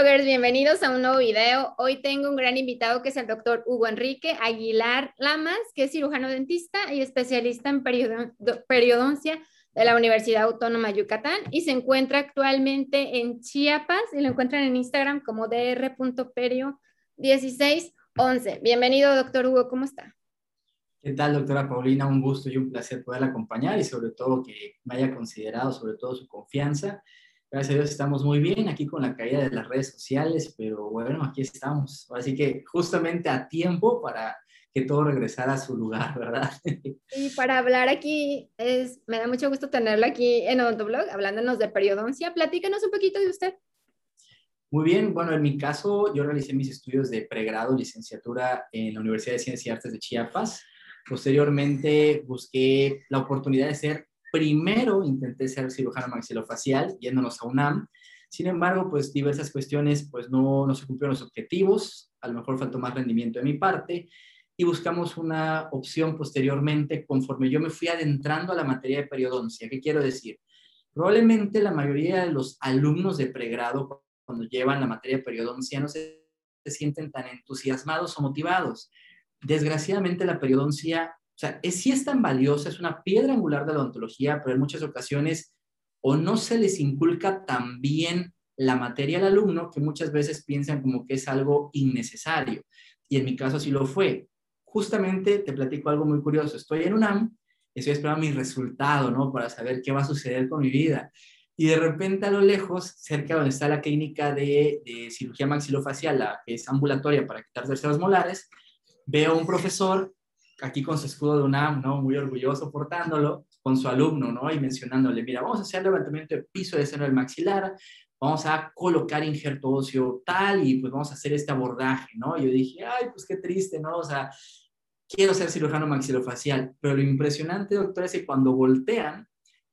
bloggers, bienvenidos a un nuevo video. Hoy tengo un gran invitado que es el doctor Hugo Enrique Aguilar Lamas, que es cirujano dentista y especialista en periodoncia de la Universidad Autónoma de Yucatán y se encuentra actualmente en Chiapas y lo encuentran en Instagram como dr.perio1611. Bienvenido, doctor Hugo, ¿cómo está? ¿Qué tal, doctora Paulina? Un gusto y un placer poderla acompañar y sobre todo que me haya considerado, sobre todo su confianza Gracias a Dios estamos muy bien aquí con la caída de las redes sociales, pero bueno, aquí estamos. Así que justamente a tiempo para que todo regresara a su lugar, ¿verdad? Y para hablar aquí, es, me da mucho gusto tenerlo aquí en Odontoblog, hablándonos de periodoncia. Platícanos un poquito de usted. Muy bien, bueno, en mi caso yo realicé mis estudios de pregrado, licenciatura en la Universidad de Ciencias y Artes de Chiapas. Posteriormente busqué la oportunidad de ser Primero intenté ser cirujano maxilofacial yéndonos a UNAM. Sin embargo, pues diversas cuestiones pues no, no se cumplieron los objetivos, a lo mejor faltó más rendimiento de mi parte y buscamos una opción posteriormente conforme yo me fui adentrando a la materia de periodoncia. ¿Qué quiero decir? Probablemente la mayoría de los alumnos de pregrado cuando llevan la materia de periodoncia no se, se sienten tan entusiasmados o motivados. Desgraciadamente la periodoncia o sea, es, sí es tan valiosa, es una piedra angular de la odontología, pero en muchas ocasiones o no se les inculca tan bien la materia al alumno que muchas veces piensan como que es algo innecesario. Y en mi caso así lo fue. Justamente te platico algo muy curioso. Estoy en UNAM, estoy esperando mi resultado, ¿no? Para saber qué va a suceder con mi vida. Y de repente a lo lejos, cerca donde está la clínica de, de cirugía maxilofacial, la que es ambulatoria para quitar terceros molares, veo un profesor aquí con su escudo de UNAM, ¿no? Muy orgulloso portándolo, con su alumno, ¿no? Y mencionándole, mira, vamos a hacer levantamiento de piso de seno del maxilar, vamos a colocar injerto óseo tal y pues vamos a hacer este abordaje, ¿no? Y yo dije, ay, pues qué triste, ¿no? O sea, quiero ser cirujano maxilofacial, pero lo impresionante, doctor, es que cuando voltean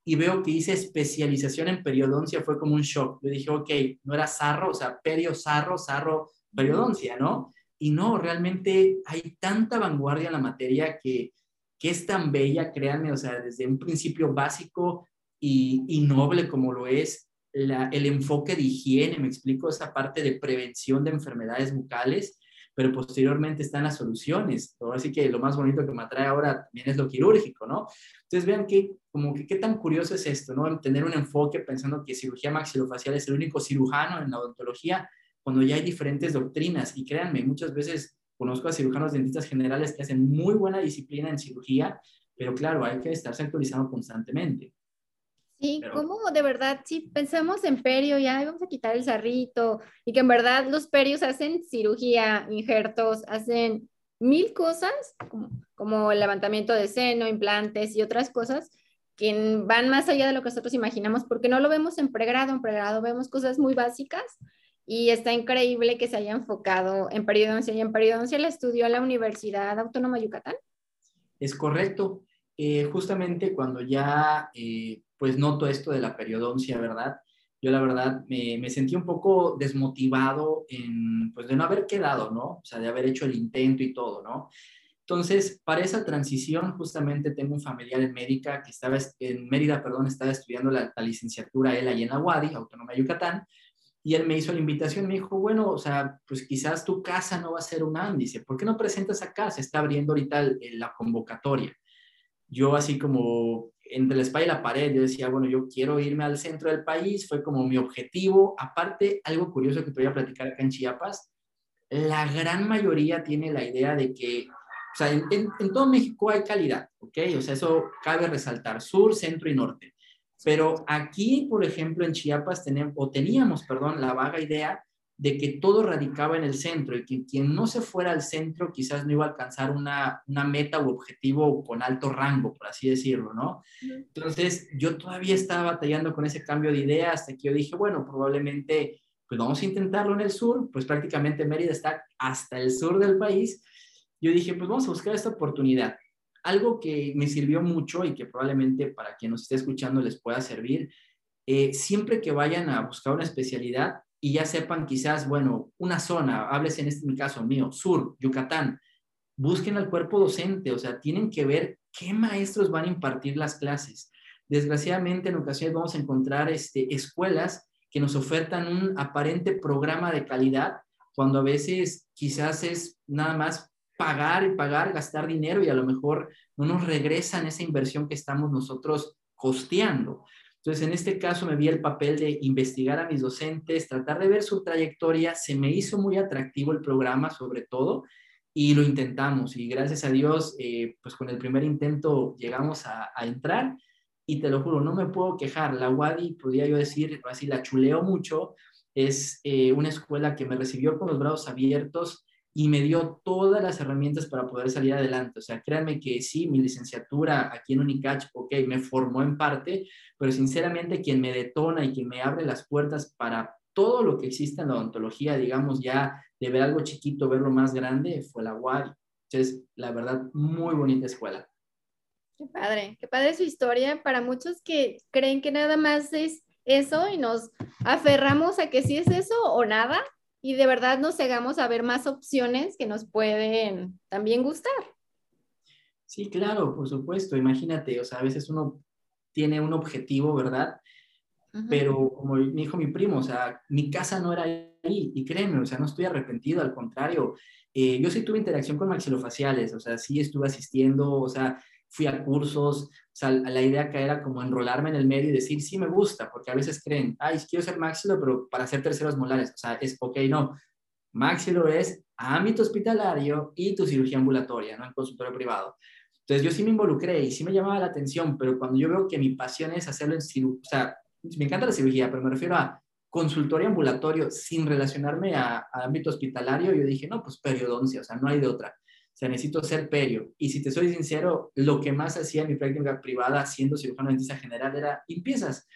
y veo que hice especialización en periodoncia, fue como un shock. Yo dije, ok, no era sarro, o sea, perio, sarro, sarro, periodoncia, ¿no? Y no, realmente hay tanta vanguardia en la materia que, que es tan bella, créanme, o sea, desde un principio básico y, y noble como lo es la, el enfoque de higiene, me explico, esa parte de prevención de enfermedades bucales, pero posteriormente están las soluciones. Así que lo más bonito que me atrae ahora también es lo quirúrgico, ¿no? Entonces vean que, como que qué tan curioso es esto, ¿no? Tener un enfoque pensando que cirugía maxilofacial es el único cirujano en la odontología, cuando ya hay diferentes doctrinas. Y créanme, muchas veces conozco a cirujanos dentistas generales que hacen muy buena disciplina en cirugía, pero claro, hay que estarse actualizando constantemente. Sí, ¿cómo de verdad, si pensamos en perio, ya vamos a quitar el sarrito y que en verdad los perios hacen cirugía, injertos, hacen mil cosas, como, como el levantamiento de seno, implantes y otras cosas que van más allá de lo que nosotros imaginamos, porque no lo vemos en pregrado, en pregrado vemos cosas muy básicas y está increíble que se haya enfocado en periodoncia y en periodoncia la estudió a la Universidad Autónoma de Yucatán. Es correcto. Eh, justamente cuando ya eh, pues noto esto de la periodoncia, ¿verdad? Yo la verdad me, me, sentí un poco desmotivado en, pues de no haber quedado, ¿no? O sea, de haber hecho el intento y todo, ¿no? Entonces, para esa transición, justamente tengo un familiar en médica que estaba en Mérida, perdón, estaba estudiando la, la licenciatura él ahí en la UADI, Autónoma de Yucatán, y él me hizo la invitación, me dijo, bueno, o sea, pues quizás tu casa no va a ser un índice, ¿por qué no presentas acá? Se está abriendo ahorita la convocatoria. Yo así como entre la espalda y la pared, yo decía, bueno, yo quiero irme al centro del país, fue como mi objetivo. Aparte, algo curioso que te voy a platicar acá en Chiapas, la gran mayoría tiene la idea de que, o sea, en, en todo México hay calidad, ¿ok? O sea, eso cabe resaltar, sur, centro y norte. Pero aquí, por ejemplo, en Chiapas tenemos, o teníamos, perdón, la vaga idea de que todo radicaba en el centro y que quien no se fuera al centro quizás no iba a alcanzar una, una meta u objetivo con alto rango, por así decirlo, ¿no? Entonces, yo todavía estaba batallando con ese cambio de idea hasta que yo dije, bueno, probablemente, pues vamos a intentarlo en el sur, pues prácticamente Mérida está hasta el sur del país. Yo dije, pues vamos a buscar esta oportunidad algo que me sirvió mucho y que probablemente para quien nos esté escuchando les pueda servir, eh, siempre que vayan a buscar una especialidad y ya sepan quizás, bueno, una zona, hables en este mi caso mío, sur, Yucatán, busquen al cuerpo docente, o sea, tienen que ver qué maestros van a impartir las clases. Desgraciadamente en ocasiones vamos a encontrar este, escuelas que nos ofertan un aparente programa de calidad, cuando a veces quizás es nada más pagar y pagar, gastar dinero y a lo mejor no nos regresan esa inversión que estamos nosotros costeando. Entonces, en este caso me vi el papel de investigar a mis docentes, tratar de ver su trayectoria. Se me hizo muy atractivo el programa, sobre todo, y lo intentamos. Y gracias a Dios, eh, pues con el primer intento llegamos a, entrar. Y te lo juro, no me puedo quejar. La UADI, podría yo decir, así la chuleo mucho. Es eh, una escuela que me recibió con los brazos abiertos y me dio todas las herramientas para poder salir adelante. O sea, créanme que sí, mi licenciatura aquí en Unicach, ok, me formó en parte, pero sinceramente quien me detona y quien me abre las puertas para todo lo que existe en la odontología, digamos ya de ver algo chiquito, verlo más grande, fue la UAD. Entonces, la verdad, muy bonita escuela. Qué padre, qué padre su historia. Para muchos que creen que nada más es eso y nos aferramos a que sí es eso o nada, y de verdad nos cegamos a ver más opciones que nos pueden también gustar. Sí, claro, por supuesto. Imagínate, o sea, a veces uno tiene un objetivo, ¿verdad? Pero como me dijo mi primo, o sea, mi casa no era ahí, y créeme, o sea, no estoy arrepentido, al contrario, eh, yo sí tuve interacción con maxilofaciales, o sea, sí estuve asistiendo, o sea, fui a cursos, o sea, la idea acá era como enrolarme en el medio y decir, sí me gusta, porque a veces creen, ay, quiero ser máxilo, pero para hacer terceros molares, o sea, es, ok, no, máxilo es ámbito hospitalario y tu cirugía ambulatoria, ¿no? En consultorio privado. Entonces yo sí me involucré y sí me llamaba la atención, pero cuando yo veo que mi pasión es hacerlo en cirugía, o sea, me encanta la cirugía, pero me refiero a consultorio ambulatorio sin relacionarme a, a ámbito hospitalario, yo dije, no, pues periodoncia, o sea, no hay de otra. Sea, necesito ser perio. Y si te soy sincero, lo que más hacía en mi práctica privada siendo cirujano dentista general era limpiezas.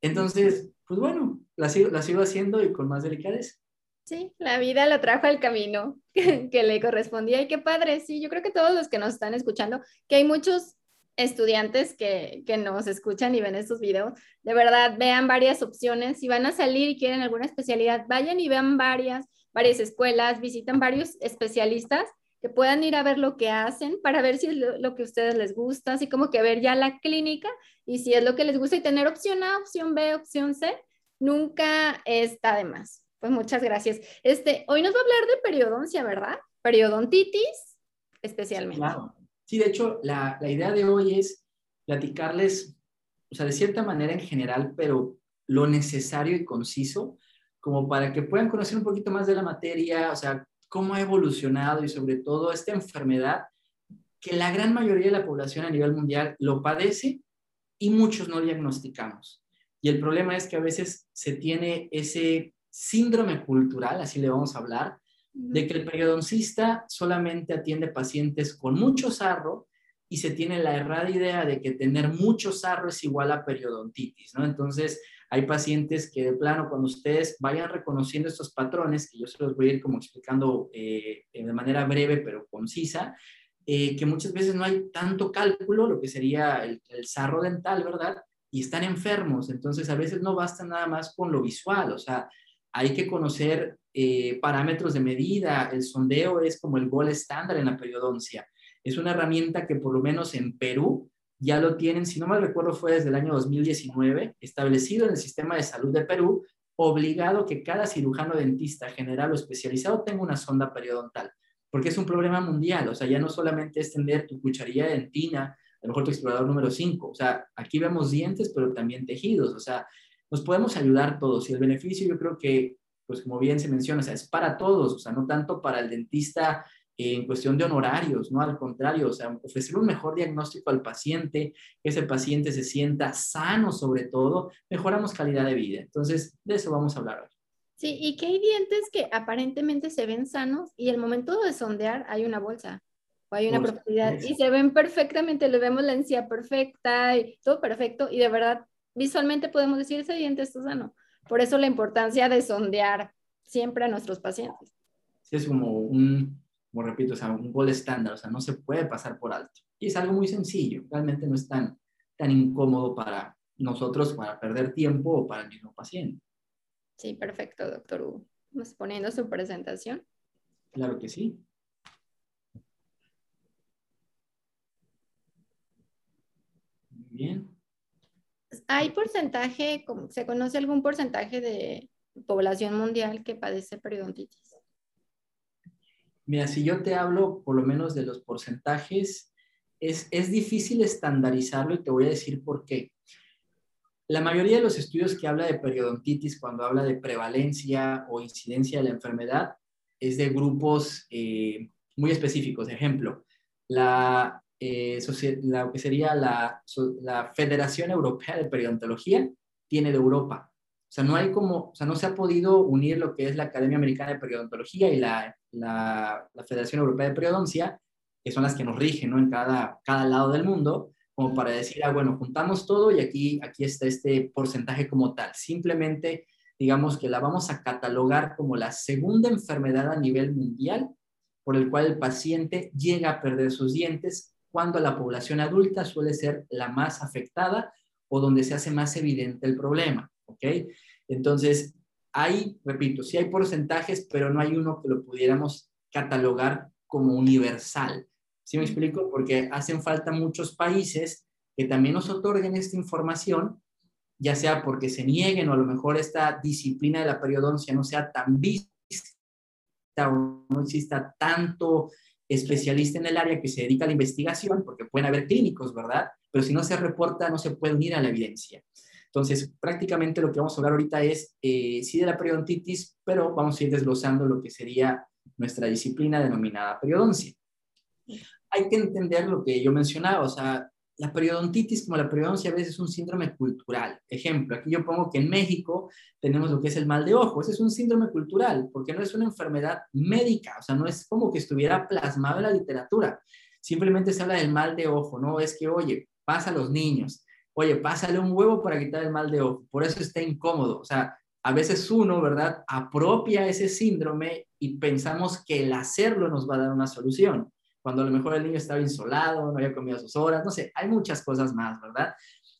Entonces, pues bueno, la sigo, la sigo haciendo y con más delicadeza. Sí, la vida lo trajo al camino que, le correspondía y qué padre, sí, yo creo que todos los que nos están escuchando, que hay muchos estudiantes que, que, nos escuchan y ven estos videos, de verdad vean varias opciones. Si van a salir y quieren alguna especialidad, vayan y vean varias, varias escuelas, visitan varios especialistas que puedan ir a ver lo que hacen para ver si es lo, que a ustedes les gusta, así como que ver ya la clínica y si es lo que les gusta y tener opción A, opción B, opción C, nunca está de más. Pues muchas gracias. Este, hoy nos va a hablar de periodoncia, ¿verdad? Periodontitis especialmente. Claro. Sí, de hecho, la, la idea de hoy es platicarles, o sea, de cierta manera en general, pero lo necesario y conciso, como para que puedan conocer un poquito más de la materia, o sea, cómo ha evolucionado y sobre todo esta enfermedad que la gran mayoría de la población a nivel mundial lo padece y muchos no diagnosticamos. Y el problema es que a veces se tiene ese síndrome cultural, así le vamos a hablar, de que el periodoncista solamente atiende pacientes con mucho sarro y se tiene la errada idea de que tener mucho sarro es igual a periodontitis, ¿no? Entonces, hay pacientes que de plano, cuando ustedes vayan reconociendo estos patrones, que yo se los voy a ir como explicando eh, de manera breve pero concisa, eh, que muchas veces no hay tanto cálculo, lo que sería el, el sarro dental, ¿verdad? Y están enfermos, entonces a veces no basta nada más con lo visual, o sea, hay que conocer eh, parámetros de medida, el sondeo es como el gol estándar en la periodoncia. Es una herramienta que por lo menos en Perú ya lo tienen, si no mal recuerdo fue desde el año 2019, establecido en el sistema de salud de Perú, obligado que cada cirujano dentista general o especializado tenga una sonda periodontal, porque es un problema mundial, o sea, ya no solamente es tener tu cucharilla dentina, a lo mejor tu explorador número 5, o sea, aquí vemos dientes, pero también tejidos, o sea, nos podemos ayudar todos y el beneficio yo creo que, pues como bien se menciona, o sea, es para todos, o sea, no tanto para el dentista en cuestión de honorarios, ¿no? Al contrario, o sea, ofrecer un mejor diagnóstico al paciente, que ese paciente se sienta sano sobre todo, mejoramos calidad de vida. Entonces, de eso vamos a hablar hoy. Sí, y que hay dientes que aparentemente se ven sanos y el momento de sondear hay una bolsa o hay una profundidad y se ven perfectamente, le vemos la encía perfecta y todo perfecto y de verdad visualmente podemos decir ese diente está sano. Por eso la importancia de sondear siempre a nuestros pacientes. Sí, es como un, como repito, es un gol estándar, o sea, no se puede pasar por alto. Y es algo muy sencillo, realmente no es tan, tan incómodo para nosotros para perder tiempo o para el mismo paciente. Sí, perfecto, doctor Hugo. Vamos poniendo su presentación. Claro que sí. Muy bien. ¿hay porcentaje, se conoce algún porcentaje de población mundial que padece periodontitis? Mira, si yo te hablo por lo menos de los porcentajes, es, es difícil estandarizarlo y te voy a decir por qué. La mayoría de los estudios que habla de periodontitis, cuando habla de prevalencia o incidencia de la enfermedad, es de grupos eh, muy específicos. Ejemplo, la, eh, que sería la, Federación Europea de Periodontología tiene de Europa. Sea, no hay como, o sea, no se ha podido unir lo que es la Academia Americana de Periodontología y la, la, la Federación Europea de Periodoncia, que son las que nos rigen ¿no? en cada, cada lado del mundo como para decir, ah, bueno, juntamos todo y aquí, aquí está este porcentaje como tal. Simplemente, digamos que la vamos a catalogar como la segunda enfermedad a nivel mundial por el cual el paciente llega a perder sus dientes cuando la población adulta suele ser la más afectada o donde se hace más evidente el problema, ¿ok? Entonces, hay, repito, sí hay porcentajes, pero no hay uno que lo pudiéramos catalogar como universal. ¿Sí me explico? Porque hacen falta muchos países que también nos otorguen esta información, ya sea porque se nieguen o a lo mejor esta disciplina de la periodoncia no sea tan vista o no exista tanto especialista en el área que se dedica a la investigación, porque pueden haber clínicos, ¿verdad? Pero si no se reporta, no se puede unir a la evidencia. Entonces, prácticamente lo que vamos a hablar ahorita es, eh, sí de la periodontitis, pero vamos a ir desglosando lo que sería nuestra disciplina denominada periodoncia hay que entender lo que yo mencionaba, o sea, la periodontitis como la periodoncia a veces es un síndrome cultural. Ejemplo, aquí yo pongo que en México tenemos lo que es el mal de ojo. Ese es un síndrome cultural porque no es una enfermedad médica, o sea, no es como que estuviera plasmado en la literatura. Simplemente se habla del mal de ojo, ¿no? Es que, oye, pasa a los niños, oye, pásale un huevo para quitar el mal de ojo. Por eso está incómodo. O sea, a veces uno, ¿verdad?, apropia ese síndrome y pensamos que el hacerlo nos va a dar una solución cuando a lo mejor el niño estaba insolado, no había comido sus horas, no sé, hay muchas cosas más, ¿verdad?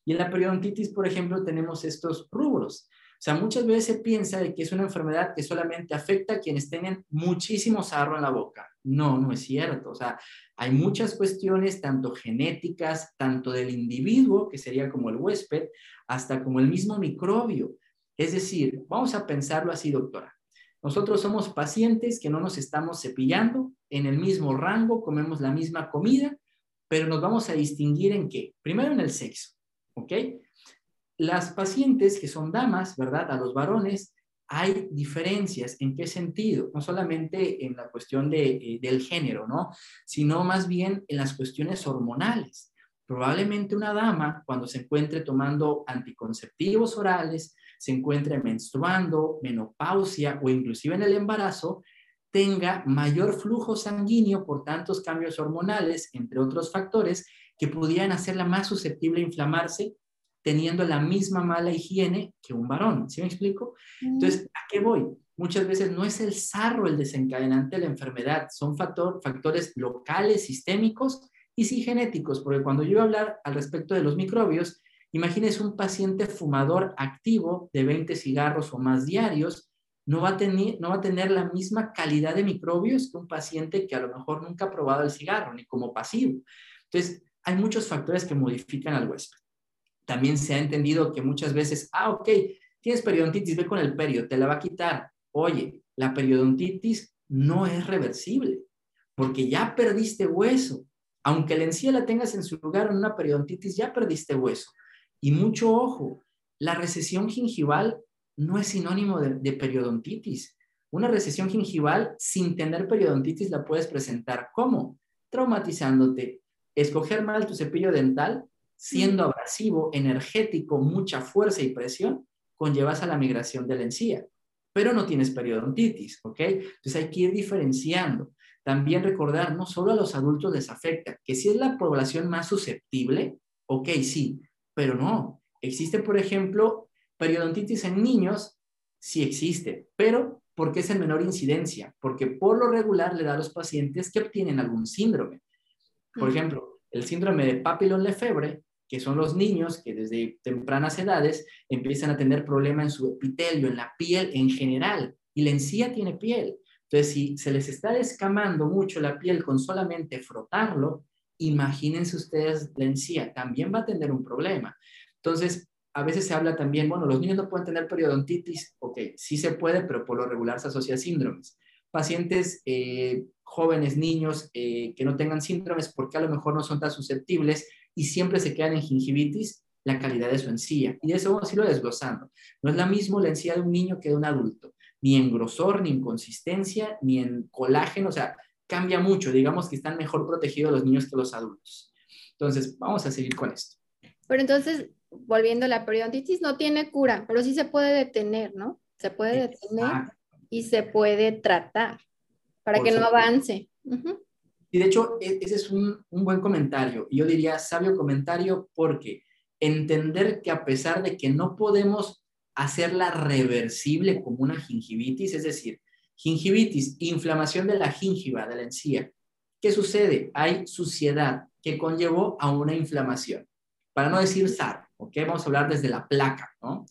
Y en la periodontitis, por ejemplo, tenemos estos rubros. Sea, muchas veces se piensa de que es una enfermedad que solamente afecta a quienes tienen muchísimo sarro en la boca. No, no es cierto. O sea, hay muchas cuestiones, tanto genéticas, tanto del individuo, que sería como el huésped, hasta como el mismo microbio. Es decir, vamos a pensarlo así, doctora. Nosotros somos pacientes que no nos estamos cepillando, en el mismo rango, comemos la misma comida, pero nos vamos a distinguir en qué? Primero en el sexo, ¿ok? Las pacientes que son damas, ¿verdad? A los varones, hay diferencias. ¿En qué sentido? No solamente en la cuestión de, eh, del género, ¿no? Sino más bien en las cuestiones hormonales. Probablemente una dama, cuando se encuentre tomando anticonceptivos orales, se encuentre menstruando, menopausia o inclusive en el embarazo, tenga mayor flujo sanguíneo por tantos cambios hormonales, entre otros factores, que pudieran hacerla más susceptible a inflamarse teniendo la misma mala higiene que un varón. ¿Sí me explico? Entonces, ¿a qué voy? Muchas veces no es el sarro el desencadenante de la enfermedad, son factor, factores locales, sistémicos y sí genéticos, porque cuando yo voy a hablar al respecto de los microbios, Imagínese un paciente fumador activo de 20 cigarros o más diarios, no va, a tener, no va a tener la misma calidad de microbios que un paciente que a lo mejor nunca ha probado el cigarro, ni como pasivo. Entonces, hay muchos factores que modifican al huésped. También se ha entendido que muchas veces, ah, ok, tienes periodontitis, ve con el perio, te la va a quitar. Oye, la periodontitis no es reversible, porque ya perdiste hueso. Aunque la encía la tengas en su lugar en una periodontitis, ya perdiste hueso. Y mucho ojo, la recesión gingival no es sinónimo de, periodontitis. Una recesión gingival sin tener periodontitis la puedes presentar como traumatizándote, escoger mal tu cepillo dental, siendo abrasivo, energético, mucha fuerza y presión, conllevas a la migración de la encía, pero no tienes periodontitis, ¿ok? Entonces hay que ir diferenciando. También recordar, no solo a los adultos les afecta, que si es la población más susceptible, ok, sí, pero no. Existe, por ejemplo, periodontitis en niños, sí existe, pero porque es en menor incidencia, porque por lo regular le da a los pacientes que obtienen algún síndrome. Por ejemplo, el síndrome de Papillon Lefebvre, que son los niños que desde tempranas edades empiezan a tener problemas en su epitelio, en la piel en general, y la encía tiene piel. Entonces, si se les está descamando mucho la piel con solamente frotarlo, imagínense ustedes la encía, también va a tener un problema. Entonces, a veces se habla también, bueno, los niños no pueden tener periodontitis, ok, sí se puede, pero por lo regular se asocia a síndromes. Pacientes eh, jóvenes, niños eh, que no tengan síndromes porque a lo mejor no son tan susceptibles y siempre se quedan en gingivitis, la calidad de su encía. Y de eso vamos a irlo desglosando. No es la misma la encía de un niño que de un adulto, ni en grosor, ni en consistencia, ni en colágeno, o sea, cambia mucho. Digamos que están mejor protegidos los niños que los adultos. Entonces, vamos a seguir con esto. Pero entonces, volviendo a la periodontitis, no tiene cura, pero sí se puede detener, ¿no? Se puede detener y se puede tratar para que no avance. Y de hecho, e, ese es un, un buen comentario. Yo diría sabio comentario porque entender que a pesar de que no podemos hacerla reversible como una gingivitis, es decir, gingivitis, inflamación de la gingiva, de la encía. ¿Qué sucede? Hay suciedad que conllevó a una inflamación. Para no decir SAR, ¿ok? Vamos a hablar desde la placa, ¿no?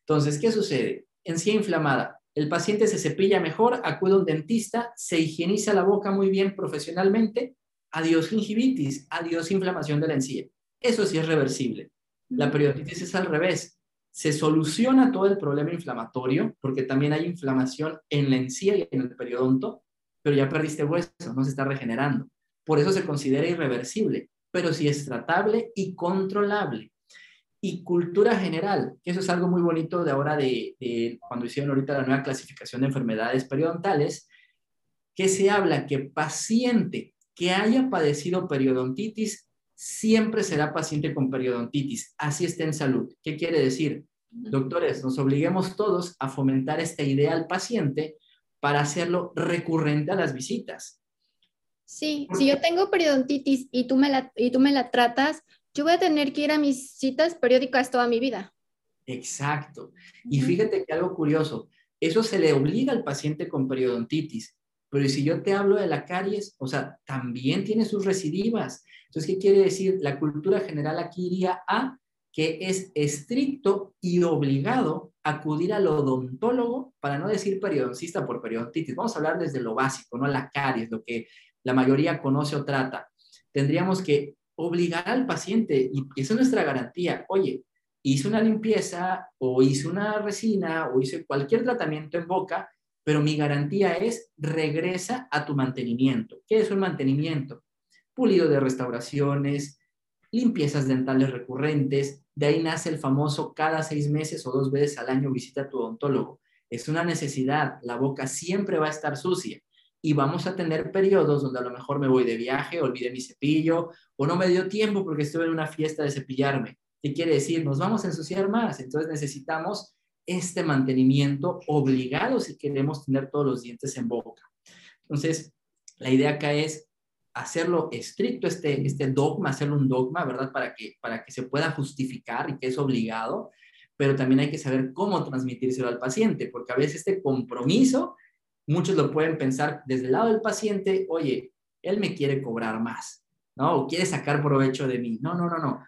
Entonces, ¿qué sucede? Encía inflamada. El paciente se cepilla mejor, acude a un dentista, se higieniza la boca muy bien profesionalmente. Adiós gingivitis, adiós inflamación de la encía. Eso sí es reversible. La periodontitis es al revés. Se soluciona todo el problema inflamatorio, porque también hay inflamación en la encía y en el periodonto, pero ya perdiste hueso, no se está regenerando. Por eso se considera irreversible, pero sí es tratable y controlable. Y cultura general, que eso es algo muy bonito de ahora de, de cuando hicieron ahorita la nueva clasificación de enfermedades periodontales, que se habla que paciente que haya padecido periodontitis siempre será paciente con periodontitis, así está en salud. ¿Qué quiere decir? Doctores, nos obliguemos todos a fomentar esta idea al paciente para hacerlo recurrente a las visitas. Sí, si yo tengo periodontitis y tú, me la, y tú me la tratas, yo voy a tener que ir a mis citas periódicas toda mi vida. Exacto. Y fíjate que algo curioso, eso se le obliga al paciente con periodontitis, pero si yo te hablo de la caries, o sea, también tiene sus recidivas. Entonces, ¿qué quiere decir? La cultura general aquí iría a que es estricto y obligado acudir al odontólogo, para no decir periodoncista por periodontitis. Vamos a hablar desde lo básico, no la caries, lo que la mayoría conoce o trata. Tendríamos que obligar al paciente, y esa es nuestra garantía, oye, hice una limpieza o hice una resina o hice cualquier tratamiento en boca, pero mi garantía es regresa a tu mantenimiento. ¿Qué es un mantenimiento? pulido de restauraciones, limpiezas dentales recurrentes. De ahí nace el famoso cada seis meses o dos veces al año visita a tu odontólogo. Es una necesidad, la boca siempre va a estar sucia y vamos a tener periodos donde a lo mejor me voy de viaje, olvidé mi cepillo o no me dio tiempo porque estuve en una fiesta de cepillarme. ¿Qué quiere decir? Nos vamos a ensuciar más. Entonces necesitamos este mantenimiento obligado si queremos tener todos los dientes en boca. Entonces, la idea acá es hacerlo estricto, este, este dogma, hacerlo un dogma, ¿verdad? Para que, para que se pueda justificar y que es obligado, pero también hay que saber cómo transmitírselo al paciente, porque a veces este compromiso, muchos lo pueden pensar desde el lado del paciente, oye, él me quiere cobrar más, ¿no? O quiere sacar provecho de mí. No, no, no, no.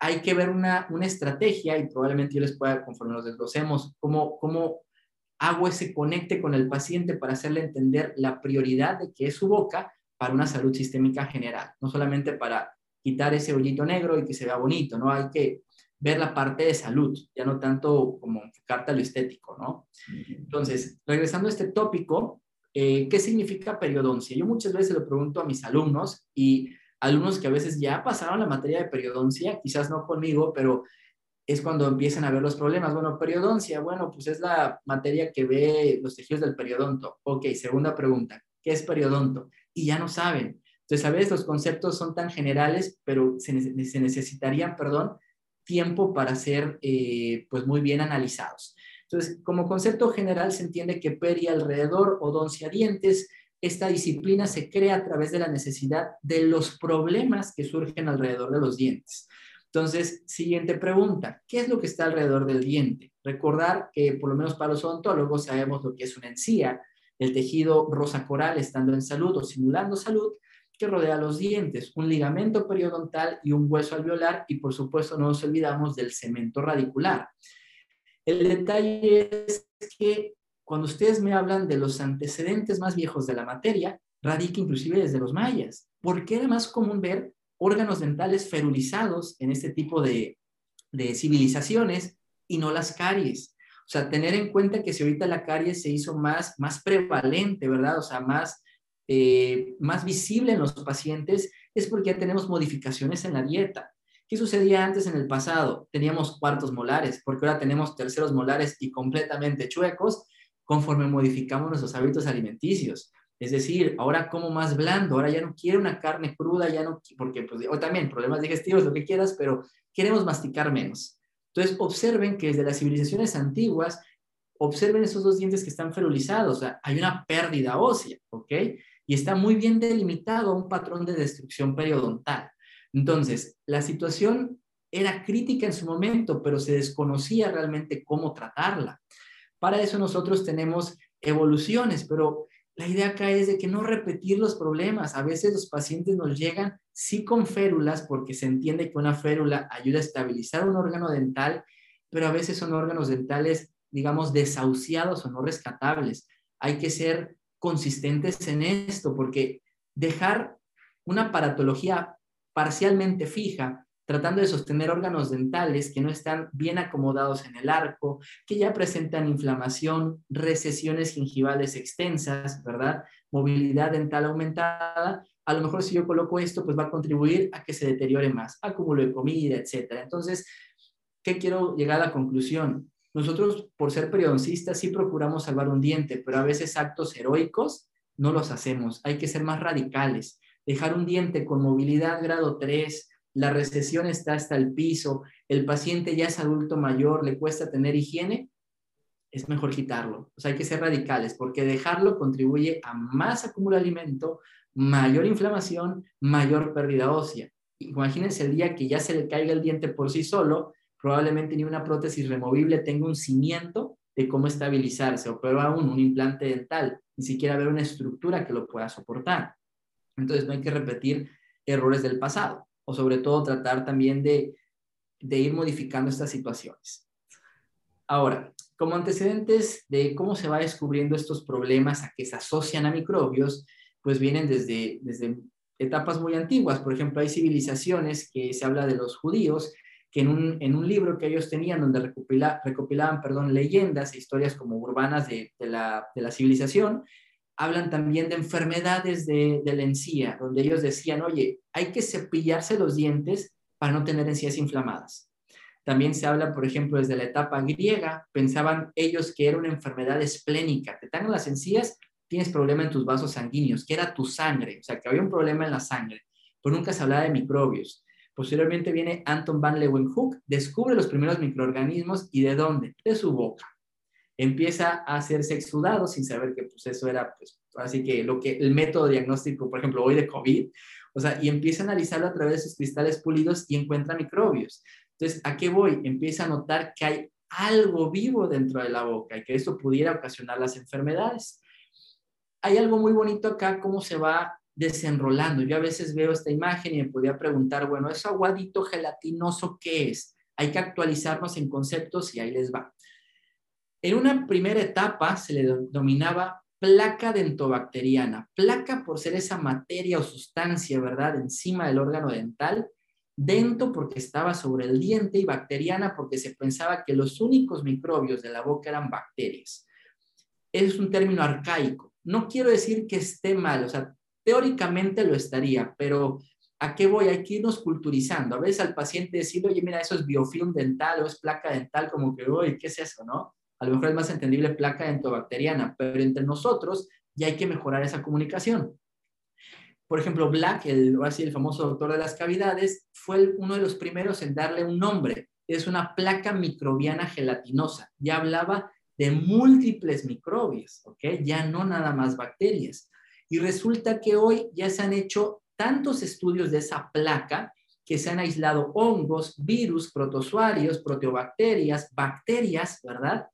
Hay que ver una, una estrategia y probablemente yo les pueda, conforme nos desglosemos, cómo, cómo hago ese conecte con el paciente para hacerle entender la prioridad de que es su boca para una salud sistémica general, no solamente para quitar ese hoyito negro y que se vea bonito, ¿no? Hay que ver la parte de salud, ya no tanto como enfocarte a lo estético, ¿no? Entonces, regresando a este tópico, eh, ¿qué significa periodoncia? Yo muchas veces lo pregunto a mis alumnos y alumnos que a veces ya pasaron la materia de periodoncia, quizás no conmigo, pero es cuando empiezan a ver los problemas. Bueno, periodoncia, bueno, pues es la materia que ve los tejidos del periodonto. Ok, segunda pregunta, ¿qué es periodonto? y ya no saben. Entonces, a veces los conceptos son tan generales, pero se, necesitarían, perdón, tiempo para ser eh, pues muy bien analizados. Entonces, como concepto general se entiende que peri alrededor o doncia dientes, esta disciplina se crea a través de la necesidad de los problemas que surgen alrededor de los dientes. Entonces, siguiente pregunta, ¿qué es lo que está alrededor del diente? Recordar que por lo menos para los odontólogos sabemos lo que es una encía, el tejido rosa coral estando en salud o simulando salud que rodea los dientes, un ligamento periodontal y un hueso alveolar y por supuesto no nos olvidamos del cemento radicular. El detalle es que cuando ustedes me hablan de los antecedentes más viejos de la materia, radica inclusive desde los mayas, porque era más común ver órganos dentales ferulizados en este tipo de, de civilizaciones y no las caries. O sea, tener en cuenta que si ahorita la caries se hizo más, más prevalente, ¿verdad? O sea, más, eh, más visible en los pacientes, es porque ya tenemos modificaciones en la dieta. ¿Qué sucedía antes en el pasado? Teníamos cuartos molares, porque ahora tenemos terceros molares y completamente chuecos conforme modificamos nuestros hábitos alimenticios. Es decir, ahora como más blando, ahora ya no quiero una carne cruda, ya no, porque pues, o también problemas digestivos, lo que quieras, pero queremos masticar menos. Entonces, observen que desde las civilizaciones antiguas, observen esos dos dientes que están ferulizados, hay una pérdida ósea, ¿ok? Y está muy bien delimitado un patrón de destrucción periodontal. Entonces, la situación era crítica en su momento, pero se desconocía realmente cómo tratarla. Para eso nosotros tenemos evoluciones, pero la idea acá es de que no repetir los problemas. A veces los pacientes nos llegan sí con férulas porque se entiende que una férula ayuda a estabilizar un órgano dental, pero a veces son órganos dentales, digamos, desahuciados o no rescatables. Hay que ser consistentes en esto porque dejar una paratología parcialmente fija tratando de sostener órganos dentales que no están bien acomodados en el arco, que ya presentan inflamación, recesiones gingivales extensas, ¿verdad? Movilidad dental aumentada. A lo mejor si yo coloco esto, pues va a contribuir a que se deteriore más, acúmulo de comida, etcétera. Entonces, ¿qué quiero llegar a la conclusión? Nosotros, por ser periodoncistas, sí procuramos salvar un diente, pero a veces actos heroicos no los hacemos. Hay que ser más radicales. Dejar un diente con movilidad grado 3, la recesión está hasta el piso, el paciente ya es adulto mayor, le cuesta tener higiene, es mejor quitarlo. O sea, hay que ser radicales porque dejarlo contribuye a más acúmulo de alimento, mayor inflamación, mayor pérdida ósea. Imagínense el día que ya se le caiga el diente por sí solo, probablemente ni una prótesis removible tenga un cimiento de cómo estabilizarse, o peor aún, un implante dental, ni siquiera haber una estructura que lo pueda soportar. Entonces, no hay que repetir errores del pasado o sobre todo tratar también de, ir modificando estas situaciones. Ahora, como antecedentes de cómo se va descubriendo estos problemas a que se asocian a microbios, pues vienen desde, desde etapas muy antiguas. Por ejemplo, hay civilizaciones que se habla de los judíos, que en un, libro que ellos tenían donde recopilaban perdón, leyendas e historias como urbanas de, la, de la civilización, hablan también de enfermedades de, la encía, donde ellos decían, oye, hay que cepillarse los dientes para no tener encías inflamadas. También se habla, por ejemplo, desde la etapa griega, pensaban ellos que era una enfermedad esplénica. Te dan las encías, tienes problema en tus vasos sanguíneos, que era tu sangre, o sea, que había un problema en la sangre, pero nunca se hablaba de microbios. Posteriormente viene Anton van Leeuwenhoek, descubre los primeros microorganismos y de dónde? De su boca empieza a hacerse exudado sin saber que pues eso era, pues, así que lo que el método diagnóstico, por ejemplo, hoy de COVID, o sea, y empieza a analizarlo a través de sus cristales pulidos y encuentra microbios. Entonces, ¿a qué voy? Empieza a notar que hay algo vivo dentro de la boca y que eso pudiera ocasionar las enfermedades. Hay algo muy bonito acá, cómo se va desenrolando. Yo a veces veo esta imagen y me podía preguntar, bueno, ¿eso aguadito gelatinoso qué es? Hay que actualizarnos en conceptos y ahí les va. En una primera etapa se le denominaba placa dentobacteriana, placa por ser esa materia o sustancia, ¿verdad?, encima del órgano dental, dento porque estaba sobre el diente y bacteriana porque se pensaba que los únicos microbios de la boca eran bacterias. Es un término arcaico. No quiero decir que esté mal, o sea, teóricamente lo estaría, pero ¿a qué voy? Hay que irnos culturizando. A veces al paciente decirle, oye, mira, eso es biofilm dental o es placa dental, como que, uy, ¿qué es eso, no? a lo mejor es más entendible placa entobacteriana, pero entre nosotros ya hay que mejorar esa comunicación. Por ejemplo, Black, el, así el famoso doctor de las cavidades, fue uno de los primeros en darle un nombre. Es una placa microbiana gelatinosa. Ya hablaba de múltiples microbios, ¿ok? Ya no nada más bacterias. Y resulta que hoy ya se han hecho tantos estudios de esa placa que se han aislado hongos, virus, protozoarios, proteobacterias, bacterias, ¿verdad?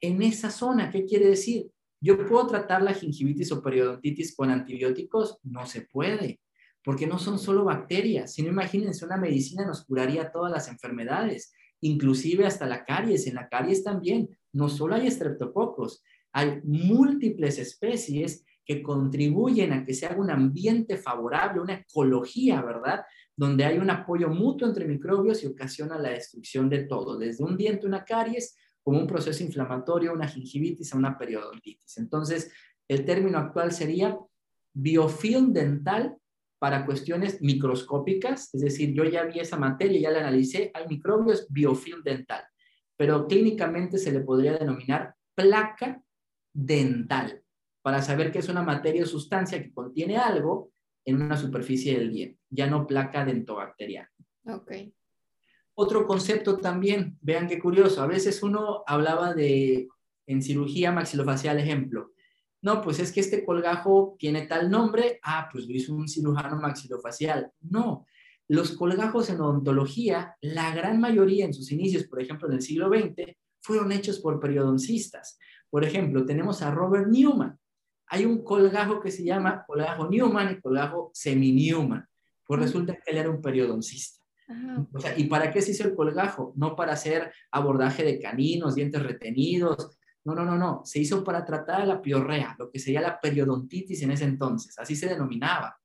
en esa zona. ¿Qué quiere decir? ¿Yo puedo tratar la gingivitis o periodontitis con antibióticos? No se puede, porque no son solo bacterias. Si no, imagínense, una medicina nos curaría todas las enfermedades, inclusive hasta la caries. En la caries también, no solo hay estreptococos, hay múltiples especies que contribuyen a que se haga un ambiente favorable, una ecología, ¿verdad? Donde hay un apoyo mutuo entre microbios y ocasiona la destrucción de todo, desde un diente, una caries, como un proceso inflamatorio, una gingivitis a una periodontitis. Entonces, el término actual sería biofilm dental para cuestiones microscópicas, es decir, yo ya vi esa materia, ya la analicé, hay microbios biofilm dental, pero clínicamente se le podría denominar placa dental para saber que es una materia o sustancia que contiene algo en una superficie del diente, ya no placa dentobacteriana. Ok. Otro concepto también, vean qué curioso, a veces uno hablaba de, en cirugía maxilofacial, ejemplo, no, pues es que este colgajo tiene tal nombre, ah, pues lo hizo un cirujano maxilofacial. No, los colgajos en odontología, la gran mayoría en sus inicios, por ejemplo, en el siglo XX, fueron hechos por periodoncistas. Por ejemplo, tenemos a Robert Newman. Hay un colgajo que se llama colgajo Newman y colgajo semi-Newman. Pues resulta que él era un periodoncista. O sea, ¿y para qué se hizo el colgajo? No para hacer abordaje de caninos, dientes retenidos. No, no, no, no. Se hizo para tratar la piorrea, lo que sería la periodontitis en ese entonces. Así se denominaba.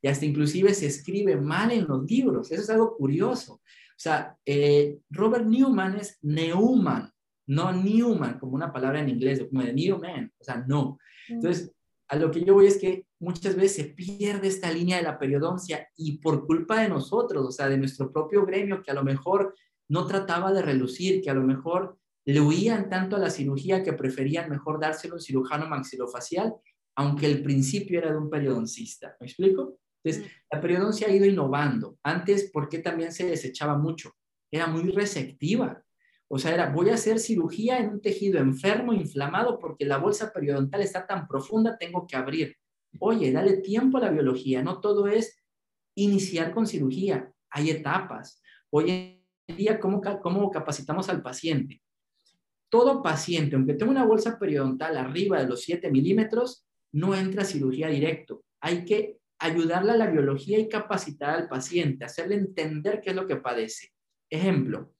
Y hasta inclusive se escribe mal en los libros. Eso es algo curioso. O sea, eh, Robert Newman es Neumann, no Newman, como una palabra en inglés, como de Newman. O sea, no. Entonces, a lo que yo voy es que muchas veces se pierde esta línea de la periodoncia y por culpa de nosotros, o sea, de nuestro propio gremio, que a lo mejor no trataba de relucir, que a lo mejor le huían tanto a la cirugía que preferían mejor dárselo a un cirujano maxilofacial, aunque el principio era de un periodoncista. ¿Me explico? Entonces, la periodoncia ha ido innovando. Antes, ¿por qué también se desechaba mucho? Era muy receptiva. O sea, era, voy a hacer cirugía en un tejido enfermo, inflamado, porque la bolsa periodontal está tan profunda, tengo que abrir. Oye, dale tiempo a la biología, no todo es iniciar con cirugía, hay etapas. Hoy en día, ¿cómo, cómo capacitamos al paciente? Todo paciente, aunque tenga una bolsa periodontal arriba de los 7 milímetros, no entra a cirugía directo. Hay que ayudarle a la biología y capacitar al paciente, hacerle entender qué es lo que padece. Ejemplo,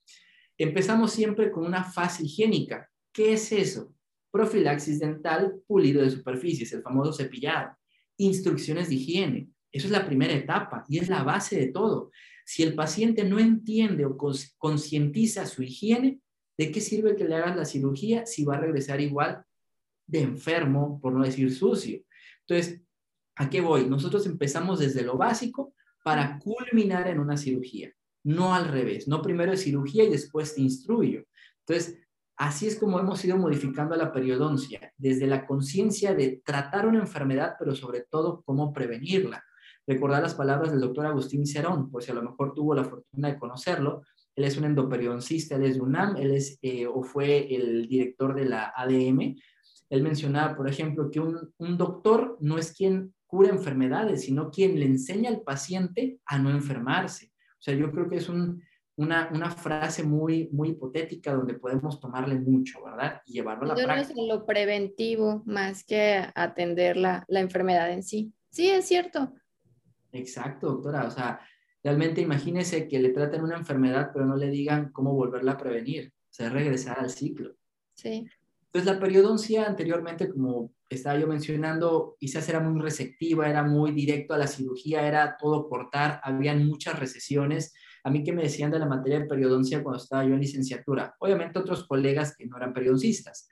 Empezamos siempre con una fase higiénica. ¿Qué es eso? Profilaxis dental, pulido de superficies, el famoso cepillado. Instrucciones de higiene. Eso es la primera etapa y es la base de todo. Si el paciente no entiende o concientiza su higiene, ¿de qué sirve que le hagas la cirugía si va a regresar igual de enfermo, por no decir sucio? Entonces, ¿a qué voy? Nosotros empezamos desde lo básico para culminar en una cirugía no al revés, no primero es cirugía y después te instruyo. Entonces, así es como hemos ido modificando la periodoncia, desde la conciencia de tratar una enfermedad, pero sobre todo cómo prevenirla. Recordar las palabras del doctor Agustín Cerón, por si a lo mejor tuvo la fortuna de conocerlo. Él es un endoperiodonista, él es de UNAM, él es eh, o fue el director de la ADM. Él mencionaba, por ejemplo, que un doctor no es quien cura enfermedades, sino quien le enseña al paciente a no enfermarse. O sea, yo creo que es una, una, frase muy, muy hipotética donde podemos tomarle mucho, ¿verdad? Y llevarlo a la práctica. No es lo preventivo más que atender la, la enfermedad en sí. Sí, es cierto. Exacto, doctora. O sea, realmente imagínese que le traten una enfermedad, pero no le digan cómo volverla a prevenir. O sea, regresar al ciclo. Sí. Entonces, la periodoncia anteriormente, como estaba yo mencionando, quizás era muy receptiva, era muy directo a la cirugía, era todo cortar, habían muchas recesiones. A mí que me decían de la materia de periodoncia cuando estaba yo en licenciatura, obviamente otros colegas que no eran periodoncistas,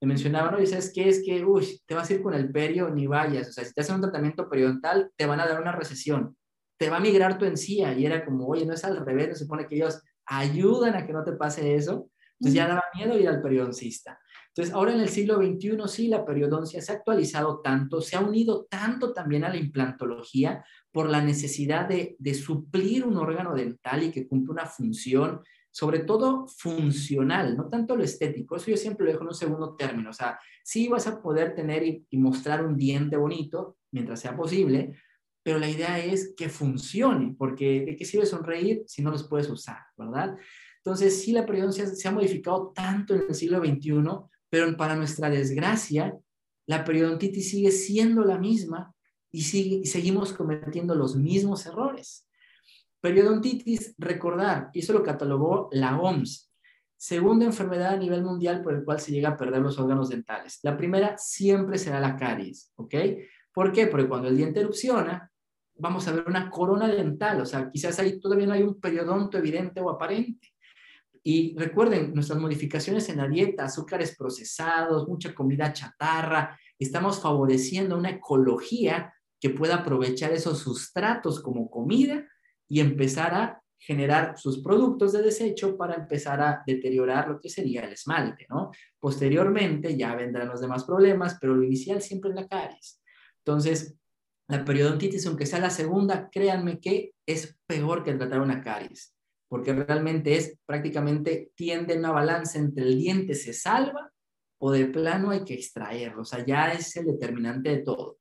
me mencionaban, oye, ¿sabes qué? Es que, uy, te vas a ir con el perio, ni vayas, o sea, si te hacen un tratamiento periodontal, te van a dar una recesión, te va a migrar tu encía, y era como, oye, no es al revés, se supone que ellos ayudan a que no te pase eso, entonces ya daba miedo ir al periodoncista. Entonces, ahora en el siglo XXI sí, la periodoncia se ha actualizado tanto, se ha unido tanto también a la implantología por la necesidad de, suplir un órgano dental y que cumple una función, sobre todo funcional, no tanto lo estético. Eso yo siempre lo dejo en un segundo término. O sea, sí vas a poder tener y, y mostrar un diente bonito mientras sea posible, pero la idea es que funcione, porque ¿de qué sirve sonreír si no los puedes usar, verdad? Entonces, sí, la periodoncia se ha modificado tanto en el siglo XXI pero para nuestra desgracia, la periodontitis sigue siendo la misma y, seguimos cometiendo los mismos errores. Periodontitis, recordar, y eso lo catalogó la OMS, Segunda enfermedad a nivel mundial por el cual se llega a perder los órganos dentales. La primera siempre será la caries, ¿ok? ¿Por qué? Porque cuando el diente erupciona, vamos a ver una corona dental, o sea, quizás ahí todavía no hay un periodonto evidente o aparente. Y recuerden, nuestras modificaciones en la dieta, azúcares procesados, mucha comida chatarra, estamos favoreciendo una ecología que pueda aprovechar esos sustratos como comida y empezar a generar sus productos de desecho para empezar a deteriorar lo que sería el esmalte, ¿no? Posteriormente ya vendrán los demás problemas, pero lo inicial siempre es la caries. Entonces, la periodontitis, aunque sea la segunda, créanme que es peor que tratar una caries, porque realmente es prácticamente tiende una balanza entre el diente se salva o de plano hay que extraerlo, o sea, ya es el determinante de todo.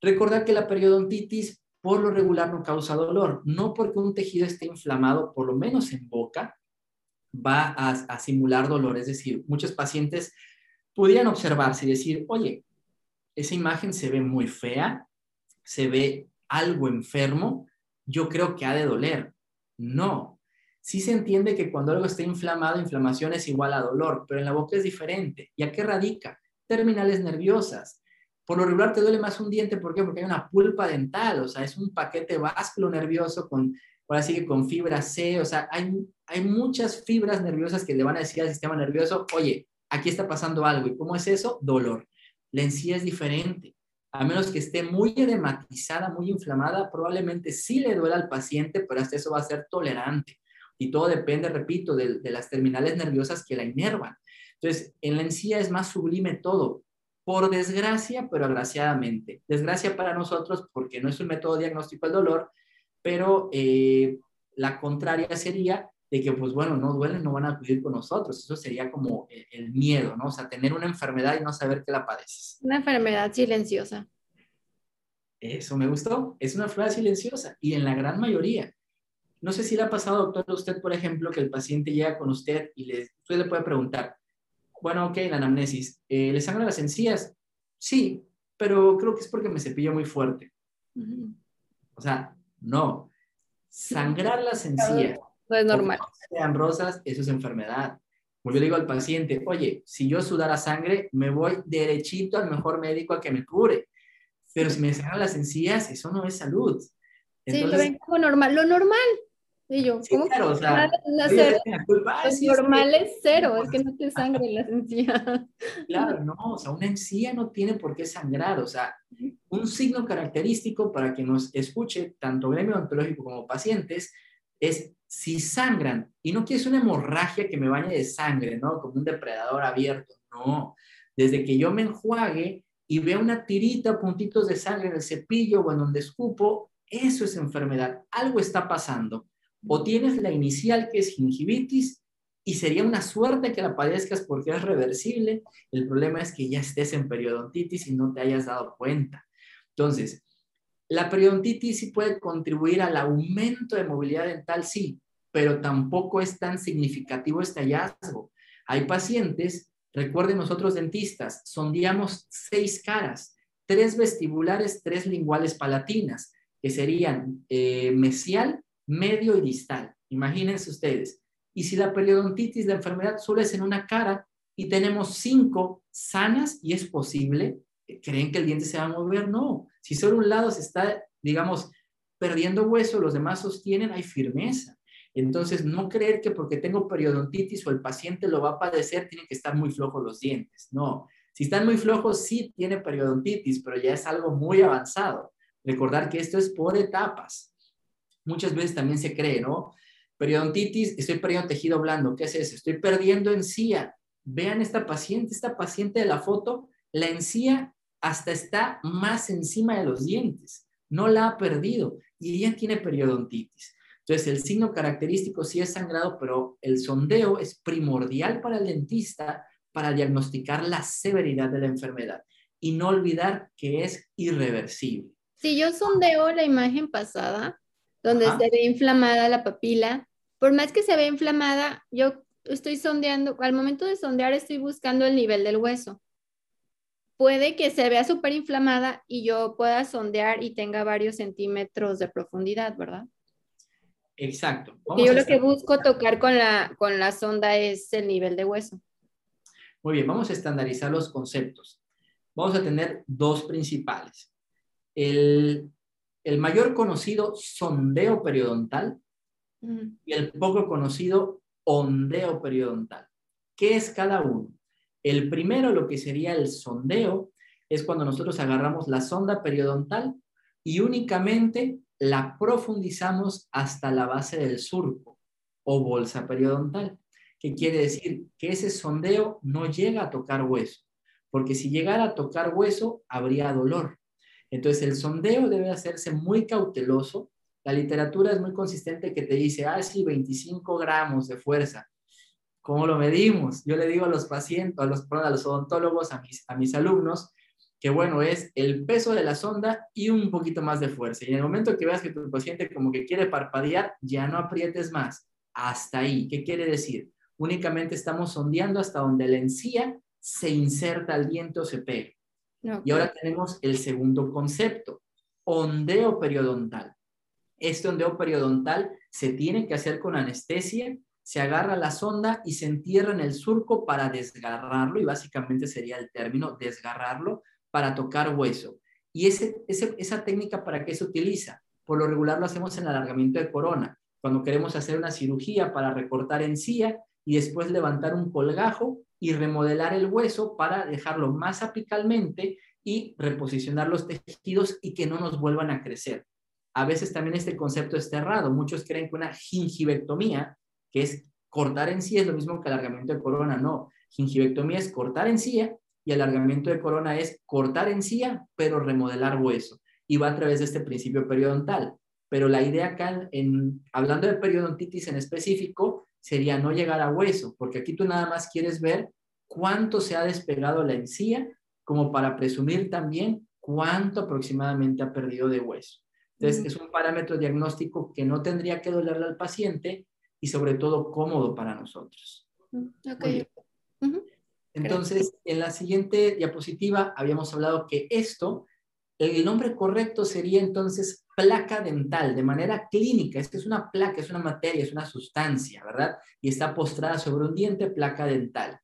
Recordar que la periodontitis por lo regular no causa dolor, no porque un tejido esté inflamado, por lo menos en boca, va a, simular dolor. Es decir, muchos pacientes podrían observarse y decir, oye, esa imagen se ve muy fea, se ve algo enfermo, yo creo que ha de doler. No, sí se entiende que cuando algo está inflamado, inflamación es igual a dolor, pero en la boca es diferente. ¿Y a qué radica? Terminales nerviosas. Por lo regular te duele más un diente, ¿por qué? Porque hay una pulpa dental, o sea, es un paquete básculo nervioso con, que con fibra C, o sea, hay, hay muchas fibras nerviosas que le van a decir al sistema nervioso, oye, aquí está pasando algo. ¿Y cómo es eso? Dolor. La encía es diferente. A menos que esté muy edematizada, muy inflamada, probablemente sí le duela al paciente, pero hasta eso va a ser tolerante. Y todo depende, repito, de, las terminales nerviosas que la inervan. Entonces, en la encía es más sublime todo por desgracia, pero agraciadamente. Desgracia para nosotros porque no es un método diagnóstico del dolor, pero eh, la contraria sería de que, pues bueno, no duelen, no van a acudir con nosotros. Eso sería como el, miedo, ¿no? O sea, tener una enfermedad y no saber que la padeces. Una enfermedad silenciosa. Eso me gustó. Es una enfermedad silenciosa y en la gran mayoría. No sé si le ha pasado, doctor, a usted, por ejemplo, que el paciente llega con usted y le, usted le puede preguntar, bueno, ok, la anamnesis. Eh, ¿Le sangran las encías? Sí, pero creo que es porque me cepillo muy fuerte. O sea, no. Sangrar las encías. No es normal. Sean rosas, eso es enfermedad. Como yo digo al paciente, oye, si yo sudara sangre, me voy derechito al mejor médico a que me cure. Pero si me sangran las encías, eso no es salud. sí, lo ven como normal. Lo normal, y yo, ¿cómo claro, o sea, normal es cero, es que no te sangre las encías. Claro, no, o sea, una encía no tiene por qué sangrar, o sea, un signo característico para que nos escuche, tanto gremio odontológico como pacientes, es si sangran, y no quieres una hemorragia que me bañe de sangre, ¿no? Como un depredador abierto, no. Desde que yo me enjuague y vea una tirita, puntitos de sangre en el cepillo o en donde escupo, eso es enfermedad, algo está pasando o tienes la inicial que es gingivitis y sería una suerte que la padezcas porque es reversible. El problema es que ya estés en periodontitis y no te hayas dado cuenta. Entonces, la periodontitis sí puede contribuir al aumento de movilidad dental, sí, pero tampoco es tan significativo este hallazgo. Hay pacientes, recuerden nosotros dentistas, sondeamos seis caras, tres vestibulares, tres linguales palatinas, que serían eh, mesial, medio y distal. Imagínense ustedes. Y si la periodontitis, la enfermedad solo es en una cara y tenemos cinco sanas y es posible, ¿creen que el diente se va a mover? No. Si solo un lado se está, digamos, perdiendo hueso, los demás sostienen, hay firmeza. Entonces, no creer que porque tengo periodontitis o el paciente lo va a padecer, tienen que estar muy flojos los dientes. No. Si están muy flojos, sí tiene periodontitis, pero ya es algo muy avanzado. Recordar que esto es por etapas muchas veces también se cree, ¿no? Periodontitis, estoy perdiendo tejido blando, ¿qué es eso? Estoy perdiendo encía. Vean esta paciente, esta paciente de la foto, la encía hasta está más encima de los dientes, no la ha perdido y ella tiene periodontitis. Entonces, el signo característico sí es sangrado, pero el sondeo es primordial para el dentista para diagnosticar la severidad de la enfermedad y no olvidar que es irreversible. Si yo sondeo la imagen pasada, donde se ve inflamada la papila. Por más que se ve inflamada, yo estoy sondeando, al momento de sondear estoy buscando el nivel del hueso. Puede que se vea súper inflamada y yo pueda sondear y tenga varios centímetros de profundidad, ¿verdad? Exacto. yo lo que busco tocar con la, con la sonda es el nivel de hueso. Muy bien, vamos a estandarizar los conceptos. Vamos a tener dos principales. El, mayor conocido sondeo periodontal y el poco conocido ondeo periodontal. ¿Qué es cada uno? El primero, lo que sería el sondeo, es cuando nosotros agarramos la sonda periodontal y únicamente la profundizamos hasta la base del surco o bolsa periodontal, que quiere decir que ese sondeo no llega a tocar hueso, porque si llegara a tocar hueso habría dolor. Entonces el sondeo debe hacerse muy cauteloso. La literatura es muy consistente que te dice, ah, sí, 25 gramos de fuerza. ¿Cómo lo medimos? Yo le digo a los pacientes, a los, a los odontólogos, a mis, a mis alumnos, que bueno, es el peso de la sonda y un poquito más de fuerza. Y en el momento que veas que tu paciente como que quiere parpadear, ya no aprietes más. Hasta ahí. ¿Qué quiere decir? Únicamente estamos sondeando hasta donde la encía se inserta al diente o se pega. Y ahora tenemos el segundo concepto, ondeo periodontal. Este ondeo periodontal se tiene que hacer con anestesia, se agarra la sonda y se entierra en el surco para desgarrarlo, y básicamente sería el término desgarrarlo para tocar hueso. ¿Y ese, esa técnica para qué se utiliza? Por lo regular lo hacemos en alargamiento de corona, cuando queremos hacer una cirugía para recortar encía y después levantar un colgajo y remodelar el hueso para dejarlo más apicalmente y reposicionar los tejidos y que no nos vuelvan a crecer. A veces también este concepto es errado. Muchos creen que una gingivectomía, que es cortar encía, es lo mismo que alargamiento de corona. No, gingivectomía es cortar encía y alargamiento de corona es cortar encía, pero remodelar hueso. Y va a través de este principio periodontal. Pero la idea acá, en, hablando de periodontitis en específico, sería no llegar a hueso, porque aquí tú nada más quieres ver cuánto se ha despegado la encía, como para presumir también cuánto aproximadamente ha perdido de hueso. Entonces, es un parámetro diagnóstico que no tendría que dolerle al paciente y sobre todo cómodo para nosotros. Okay. Entonces, en la siguiente diapositiva habíamos hablado que esto, el nombre correcto sería entonces placa dental, de manera clínica. Es que es una placa, es una materia, es una sustancia, ¿verdad? Y está postrada sobre un diente, placa dental.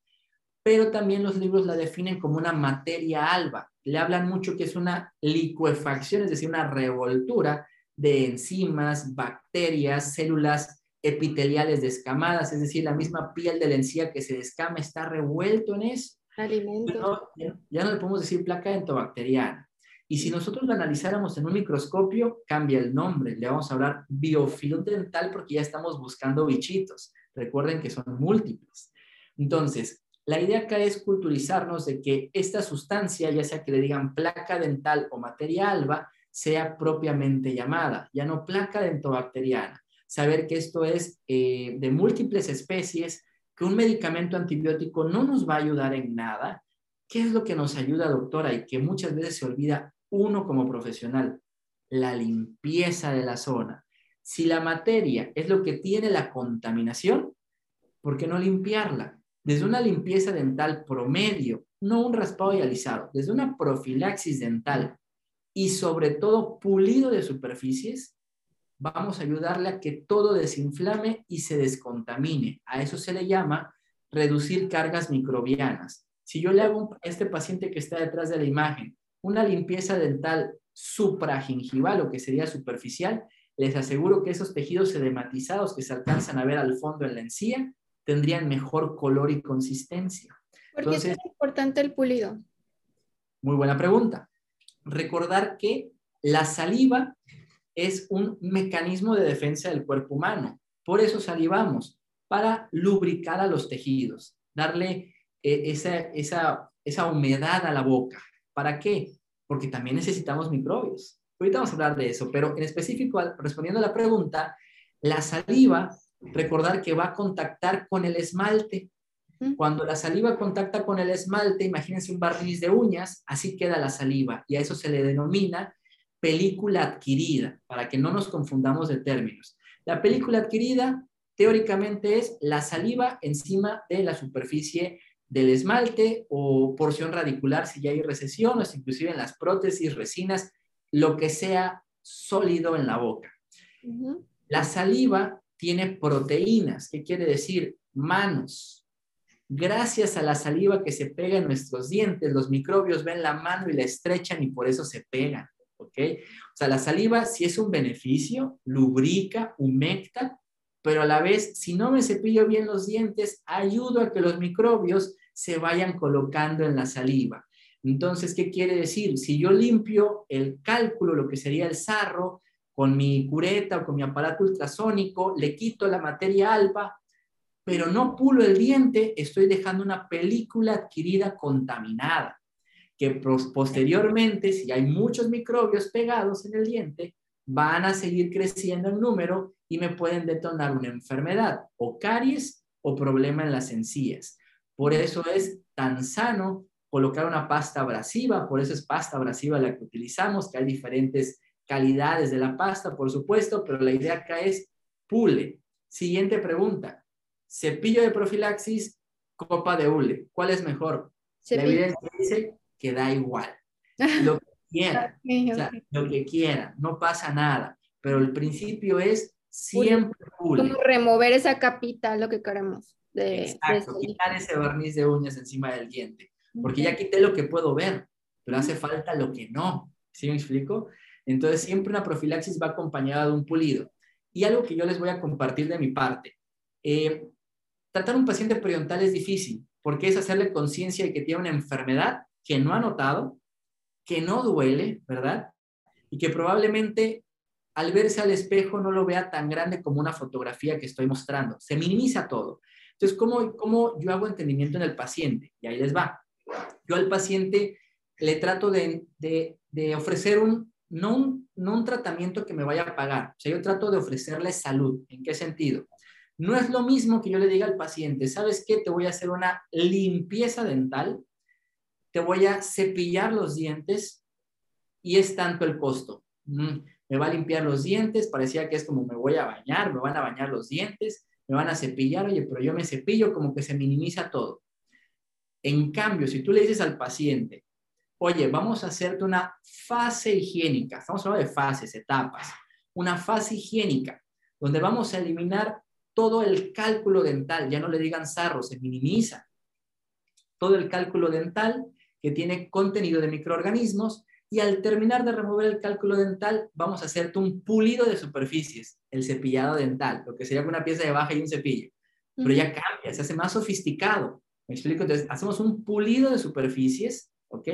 Pero también los libros la definen como una materia alba. Le hablan mucho que es una licuefacción, es decir, una revoltura de enzimas, bacterias, células epiteliales descamadas, es decir, la misma piel de la encía que se descama está revuelto en eso. Alimento. ya, no le podemos decir placa entobacteriana. Y si nosotros lo analizáramos en un microscopio, cambia el nombre. Le vamos a hablar biofilm dental porque ya estamos buscando bichitos. Recuerden que son múltiples. Entonces, la idea acá es culturizarnos de que esta sustancia, ya sea que le digan placa dental o materia alba, sea propiamente llamada, ya no placa dentobacteriana saber que esto es eh, de múltiples especies, que un medicamento antibiótico no nos va a ayudar en nada. ¿Qué es lo que nos ayuda, doctora? Y que muchas veces se olvida uno como profesional, la limpieza de la zona. Si la materia es lo que tiene la contaminación, ¿por qué no limpiarla? Desde una limpieza dental promedio, no un raspado y alisado, desde una profilaxis dental y sobre todo pulido de superficies, vamos a ayudarle a que todo desinflame y se descontamine. A eso se le llama reducir cargas microbianas. Si yo le hago a este paciente que está detrás de la imagen una limpieza dental supragingival o que sería superficial, les aseguro que esos tejidos edematizados que se alcanzan a ver al fondo en la encía tendrían mejor color y consistencia. ¿Por qué es importante el pulido? Muy buena pregunta. Recordar que la saliva es un mecanismo de defensa del cuerpo humano. Por eso salivamos, para lubricar a los tejidos, darle eh, esa, esa, esa humedad a la boca. ¿Para qué? Porque también necesitamos microbios. Ahorita vamos a hablar de eso, pero en específico, respondiendo a la pregunta, la saliva, recordar que va a contactar con el esmalte. Cuando la saliva contacta con el esmalte, imagínense un barniz de uñas, así queda la saliva y a eso se le denomina película adquirida, para que no nos confundamos de términos. La película adquirida teóricamente es la saliva encima de la superficie del esmalte o porción radicular si ya hay recesión o inclusive en las prótesis, resinas, lo que sea sólido en la boca. La saliva tiene proteínas. ¿Qué quiere decir? Manos. Gracias a la saliva que se pega en nuestros dientes, los microbios ven la mano y la estrechan y por eso se pegan. ¿Ok? O sea, la saliva sí es un beneficio, lubrica, humecta, pero a la vez, si no me cepillo bien los dientes, ayudo a que los microbios se vayan colocando en la saliva. Entonces, ¿qué quiere decir? Si yo limpio el cálculo, lo que sería el sarro, con mi cureta o con mi aparato ultrasónico, le quito la materia alba, pero no pulo el diente, estoy dejando una película adquirida contaminada, que posteriormente, si hay muchos microbios pegados en el diente, van a seguir creciendo en número y me pueden detonar una enfermedad o caries o problema en las encías. Por eso es tan sano colocar una pasta abrasiva, por eso es pasta abrasiva la que utilizamos, que hay diferentes calidades de la pasta, por supuesto, pero la idea acá es pule. Siguiente pregunta. Cepillo de profilaxis, copa de hule. ¿Cuál es mejor? La evidencia dice que da igual. Lo que quiera, lo que quiera, no pasa nada. Pero el principio es siempre pule. Como remover esa capita, lo que queremos. De, Exacto, quitar ese barniz de uñas encima del diente porque ya quité lo que puedo ver, pero hace falta lo que no. ¿Sí me explico? Entonces, siempre una profilaxis va acompañada de un pulido. Y algo que yo les voy a compartir de mi parte. Eh, tratar un paciente periodontal es difícil, porque es hacerle conciencia de que tiene una enfermedad que no ha notado, que no duele, ¿verdad? Y que probablemente al verse al espejo no lo vea tan grande como una fotografía que estoy mostrando. Se minimiza todo. Entonces, ¿cómo, cómo yo hago entendimiento en el paciente? Y ahí les va yo al paciente le trato de, ofrecer un no, un, no un tratamiento que me vaya a pagar, o sea, yo trato de ofrecerle salud. ¿En qué sentido? No es lo mismo que yo le diga al paciente, ¿sabes qué? Te voy a hacer una limpieza dental, te voy a cepillar los dientes y es tanto el costo. Mm, me va a limpiar los dientes, parecía que es como me voy a bañar, me van a bañar los dientes, me van a cepillar, oye, pero yo me cepillo, como que se minimiza todo. En cambio, si tú le dices al paciente, oye, vamos a hacerte una fase higiénica, estamos hablando de fases, etapas, una fase higiénica, donde vamos a eliminar todo el cálculo dental, ya no le digan sarro, se minimiza. Todo el cálculo dental que tiene contenido de microorganismos y al terminar de remover el cálculo dental, vamos a hacerte un pulido de superficies, el cepillado dental, lo que sería una pieza de baja y un cepillo. Pero ya cambia, se hace más sofisticado. ¿Me explico? Entonces, hacemos un pulido de superficies, ¿ok?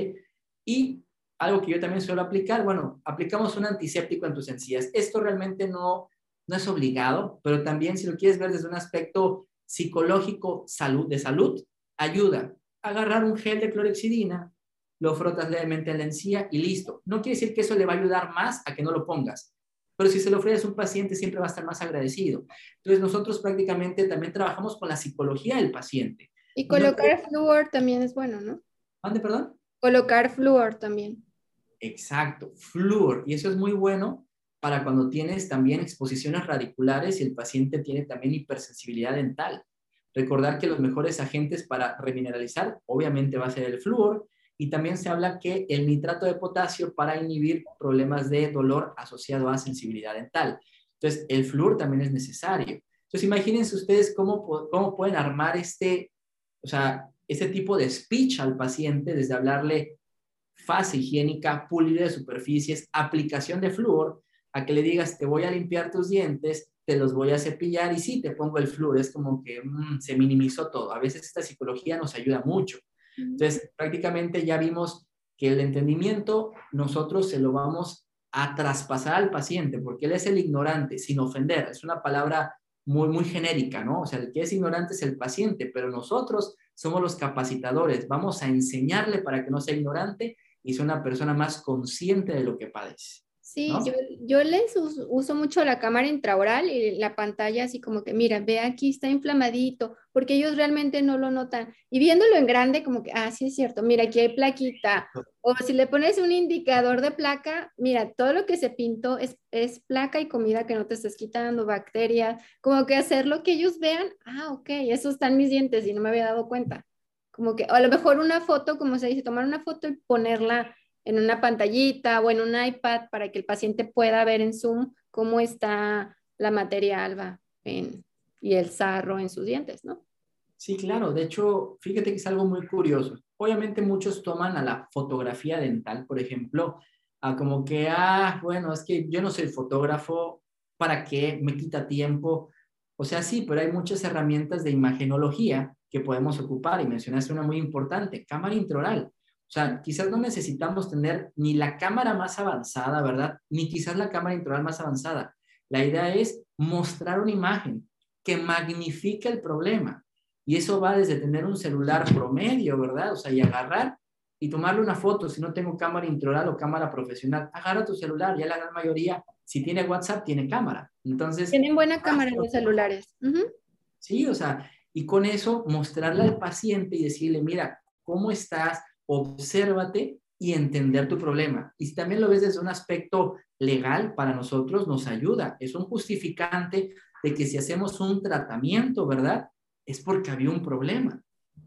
Y algo que yo también suelo aplicar, bueno, aplicamos un antiséptico en tus encías. Esto realmente no, no es obligado, pero también si lo quieres ver desde un aspecto psicológico salud, de salud, ayuda. A Agarrar un gel de clorexidina, lo frotas levemente en la encía y listo. No quiere decir que eso le va a ayudar más a que no lo pongas, pero si se lo ofreces a un paciente siempre va a estar más agradecido. Entonces nosotros prácticamente también trabajamos con la psicología del paciente. Y colocar flúor también es bueno, ¿no? ¿Dónde, perdón? Colocar flúor también. Exacto, flúor. Y eso es muy bueno para cuando tienes también exposiciones radiculares y el paciente tiene también hipersensibilidad dental. Recordar que los mejores agentes para remineralizar obviamente va a ser el flúor y también se habla que el nitrato de potasio para inhibir problemas de dolor asociado a sensibilidad dental. Entonces, el flúor también es necesario. Entonces, imagínense ustedes cómo, cómo pueden armar este, o sea, ese tipo de speech al paciente, desde hablarle fase higiénica, pulir de superficies, aplicación de flúor, a que le digas, te voy a limpiar tus dientes, te los voy a cepillar y sí, te pongo el flúor. Es como que mm, se minimizó todo. A veces esta psicología nos ayuda mucho. Entonces, prácticamente ya vimos que el entendimiento nosotros se lo vamos a traspasar al paciente, porque él es el ignorante, sin ofender. Es una palabra muy, muy genérica, ¿no? O sea, el que es ignorante es el paciente, pero nosotros somos los capacitadores, vamos a enseñarle para que no sea ignorante y sea una persona más consciente de lo que padece. Sí, yo, les uso, mucho la cámara intraoral y la pantalla así como que, mira, ve aquí está inflamadito, porque ellos realmente no lo notan. Y viéndolo en grande, como que, ah, sí es cierto, mira, aquí hay plaquita. O si le pones un indicador de placa, mira, todo lo que se pintó es, es placa y comida que no te estás quitando, bacterias, como que hacer lo que ellos vean, ah, ok, esos están mis dientes y no me había dado cuenta. Como que, o a lo mejor una foto, como se dice, tomar una foto y ponerla en una pantallita o en un iPad para que el paciente pueda ver en Zoom cómo está la materia alba y el sarro en sus dientes, ¿no? Sí, claro. De hecho, fíjate que es algo muy curioso. Obviamente muchos toman a la fotografía dental, por ejemplo, a como que, ah, bueno, es que yo no soy fotógrafo, ¿para qué? Me quita tiempo. O sea, sí, pero hay muchas herramientas de imagenología que podemos ocupar y mencionaste una muy importante, cámara intraoral. O sea, quizás no necesitamos tener ni la cámara más avanzada, ¿verdad? Ni quizás la cámara intraoral más avanzada. La idea es mostrar una imagen que magnifique el problema. Y eso va desde tener un celular promedio, ¿verdad? O sea, y agarrar y tomarle una foto. Si no tengo cámara intraoral o cámara profesional, agarra tu celular. Ya la gran mayoría, si tiene WhatsApp, tiene cámara. Entonces. Tienen buena cámara los celulares. Sí, o sea, y con eso mostrarle al paciente y decirle, mira, ¿cómo estás? Obsérvate y entender tu problema. Y si también lo ves desde un aspecto legal, para nosotros nos ayuda. Es un justificante de que si hacemos un tratamiento, ¿verdad? Es porque había un problema.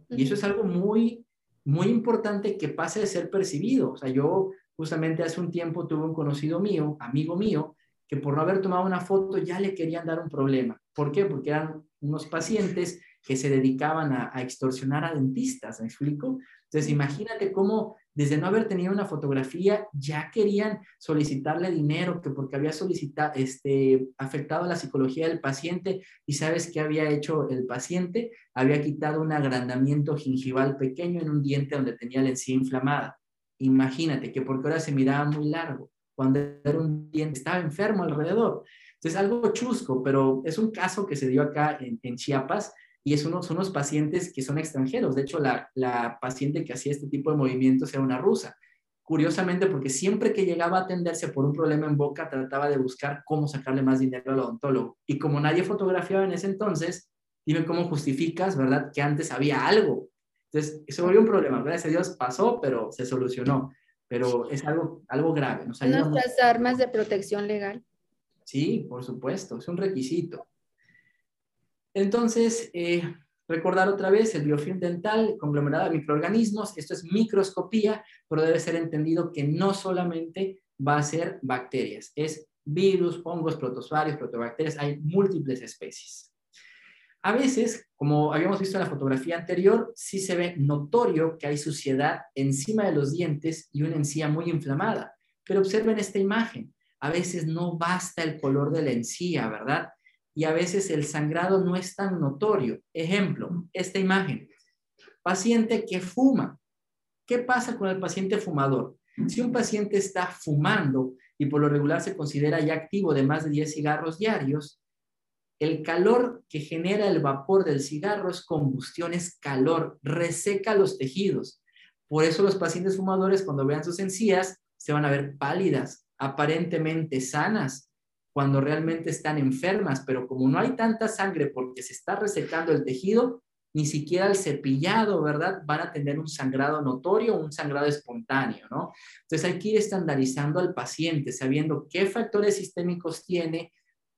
Y eso es algo muy, muy importante que pase de ser percibido. O sea, yo justamente hace un tiempo tuve un conocido mío, amigo mío, que por no haber tomado una foto ya le querían dar un problema. ¿Por qué? Porque eran unos pacientes que se dedicaban a, a extorsionar a dentistas, ¿me explico? Entonces, imagínate cómo desde no haber tenido una fotografía ya querían solicitarle dinero que porque había solicitado, este, afectado la psicología del paciente y sabes qué había hecho el paciente, había quitado un agrandamiento gingival pequeño en un diente donde tenía la encía inflamada. Imagínate que porque ahora se miraba muy largo, cuando era un diente estaba enfermo alrededor. Entonces, algo chusco, pero es un caso que se dio acá en, en Chiapas y es unos, unos pacientes que son extranjeros. De hecho, la, la paciente que hacía este tipo de movimientos era una rusa. Curiosamente, porque siempre que llegaba a atenderse por un problema en boca, trataba de buscar cómo sacarle más dinero al odontólogo. Y como nadie fotografiaba en ese entonces, dime cómo justificas, ¿verdad? Que antes había algo. Entonces, se volvió un problema. Gracias a Dios pasó, pero se solucionó. Pero es algo, algo grave. Nos Nuestras armas de protección legal. Sí, por supuesto, es un requisito. Entonces, eh, recordar otra vez el biofilm dental, conglomerado de microorganismos, esto es microscopía, pero debe ser entendido que no solamente va a ser bacterias, es virus, hongos, protozoarios, protobacterias, hay múltiples especies. A veces, como habíamos visto en la fotografía anterior, sí se ve notorio que hay suciedad encima de los dientes y una encía muy inflamada. Pero observen esta imagen. A veces no basta el color de la encía, ¿verdad? Y a veces el sangrado no es tan notorio. Ejemplo, esta imagen. Paciente que fuma. ¿Qué pasa con el paciente fumador? Si un paciente está fumando y por lo regular se considera ya activo de más de 10 cigarros diarios, el calor que genera el vapor del cigarro es combustión, es calor, reseca los tejidos. Por eso los pacientes fumadores cuando vean sus encías se van a ver pálidas, aparentemente sanas, cuando realmente están enfermas, pero como no hay tanta sangre porque se está resecando el tejido, ni siquiera el cepillado, ¿verdad? Van a tener un sangrado notorio, un sangrado espontáneo, ¿no? Entonces hay que ir estandarizando al paciente, sabiendo qué factores sistémicos tiene,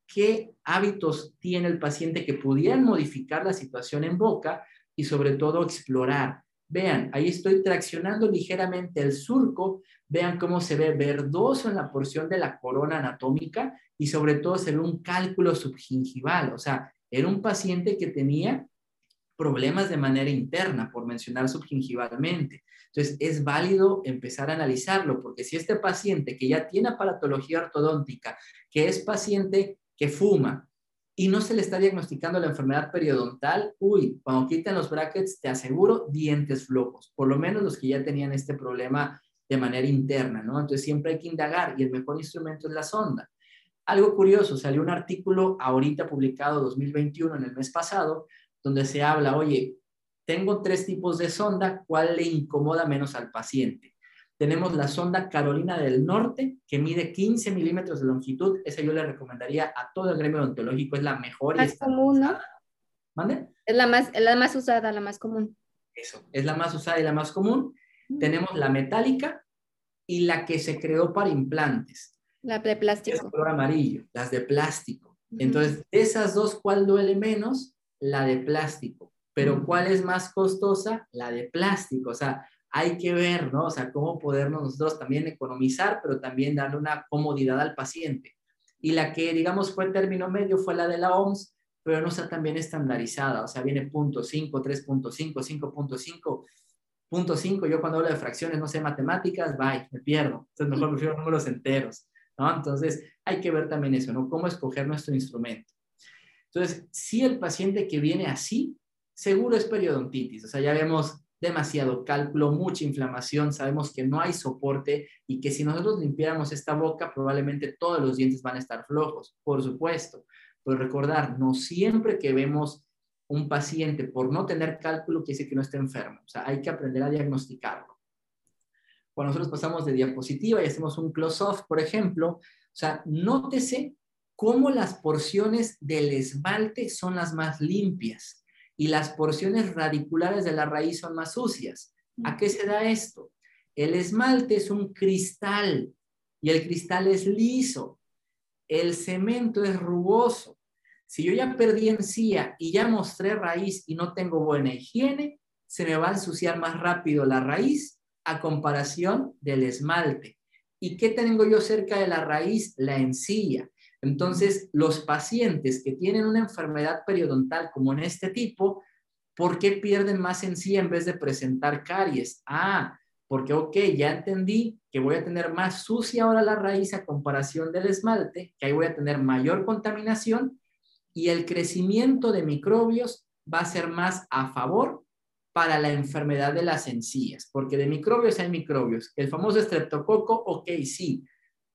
qué hábitos tiene el paciente que pudieran modificar la situación en boca y sobre todo explorar. Vean, ahí estoy traccionando ligeramente el surco, vean cómo se ve verdoso en la porción de la corona anatómica y sobre todo se ve un cálculo subgingival, o sea, era un paciente que tenía problemas de manera interna, por mencionar subgingivalmente. Entonces, es válido empezar a analizarlo, porque si este paciente que ya tiene aparatología ortodóntica, que es paciente que fuma y no se le está diagnosticando la enfermedad periodontal, uy, cuando quiten los brackets, te aseguro dientes flojos, por lo menos los que ya tenían este problema de manera interna, ¿no? Entonces, siempre hay que indagar y el mejor instrumento es la sonda. Algo curioso, salió un artículo ahorita publicado 2021 en el mes pasado, donde se habla, oye, tengo tres tipos de sonda, ¿cuál le incomoda menos al paciente? Tenemos la sonda Carolina del Norte, que mide 15 milímetros de longitud. Esa yo le recomendaría a todo el gremio odontológico, es la mejor. Más común, ¿no? ¿Mande? Es la más, es la más usada, la más común. Eso, es la más usada y la más común. Tenemos la metálica y la que se creó para implantes. La de plástico. Es color amarillo, las de plástico. Entonces, de esas dos, ¿cuál duele menos? La de plástico. Pero ¿cuál es más costosa? La de plástico. O sea, hay que ver, ¿no? O sea, cómo podernos nosotros también economizar, pero también darle una comodidad al paciente. Y la que, digamos, fue término medio fue la de la OMS, pero no está tan bien estandarizada. O sea, viene punto 5, 3.5, 5.5. Punto 5, yo cuando hablo de fracciones no sé matemáticas, bye, me pierdo. Entonces mejor prefiero números enteros, ¿no? Entonces hay que ver también eso, ¿no? Cómo escoger nuestro instrumento. Entonces, si el paciente que viene así, seguro es periodontitis. O sea, ya vemos demasiado cálculo, mucha inflamación, sabemos que no hay soporte y que si nosotros limpiáramos esta boca, probablemente todos los dientes van a estar flojos, por supuesto. Pero recordar, no siempre que vemos un paciente por no tener cálculo quiere decir que no está enfermo. O sea, hay que aprender a diagnosticarlo. Cuando nosotros pasamos de diapositiva y hacemos un close-off, por ejemplo, o sea, nótese cómo las porciones del esmalte son las más limpias y las porciones radiculares de la raíz son más sucias. ¿A qué se da esto? El esmalte es un cristal y el cristal es liso. El cemento es rugoso. Si yo ya perdí encía y ya mostré raíz y no tengo buena higiene, se me va a ensuciar más rápido la raíz a comparación del esmalte. ¿Y qué tengo yo cerca de la raíz? La encía. Entonces, los pacientes que tienen una enfermedad periodontal como en este tipo, ¿por qué pierden más encía en vez de presentar caries? Ah, porque, ok, ya entendí que voy a tener más sucia ahora la raíz a comparación del esmalte, que ahí voy a tener mayor contaminación y el crecimiento de microbios va a ser más a favor para la enfermedad de las encías, porque de microbios hay microbios. El famoso estreptococo, ok, sí,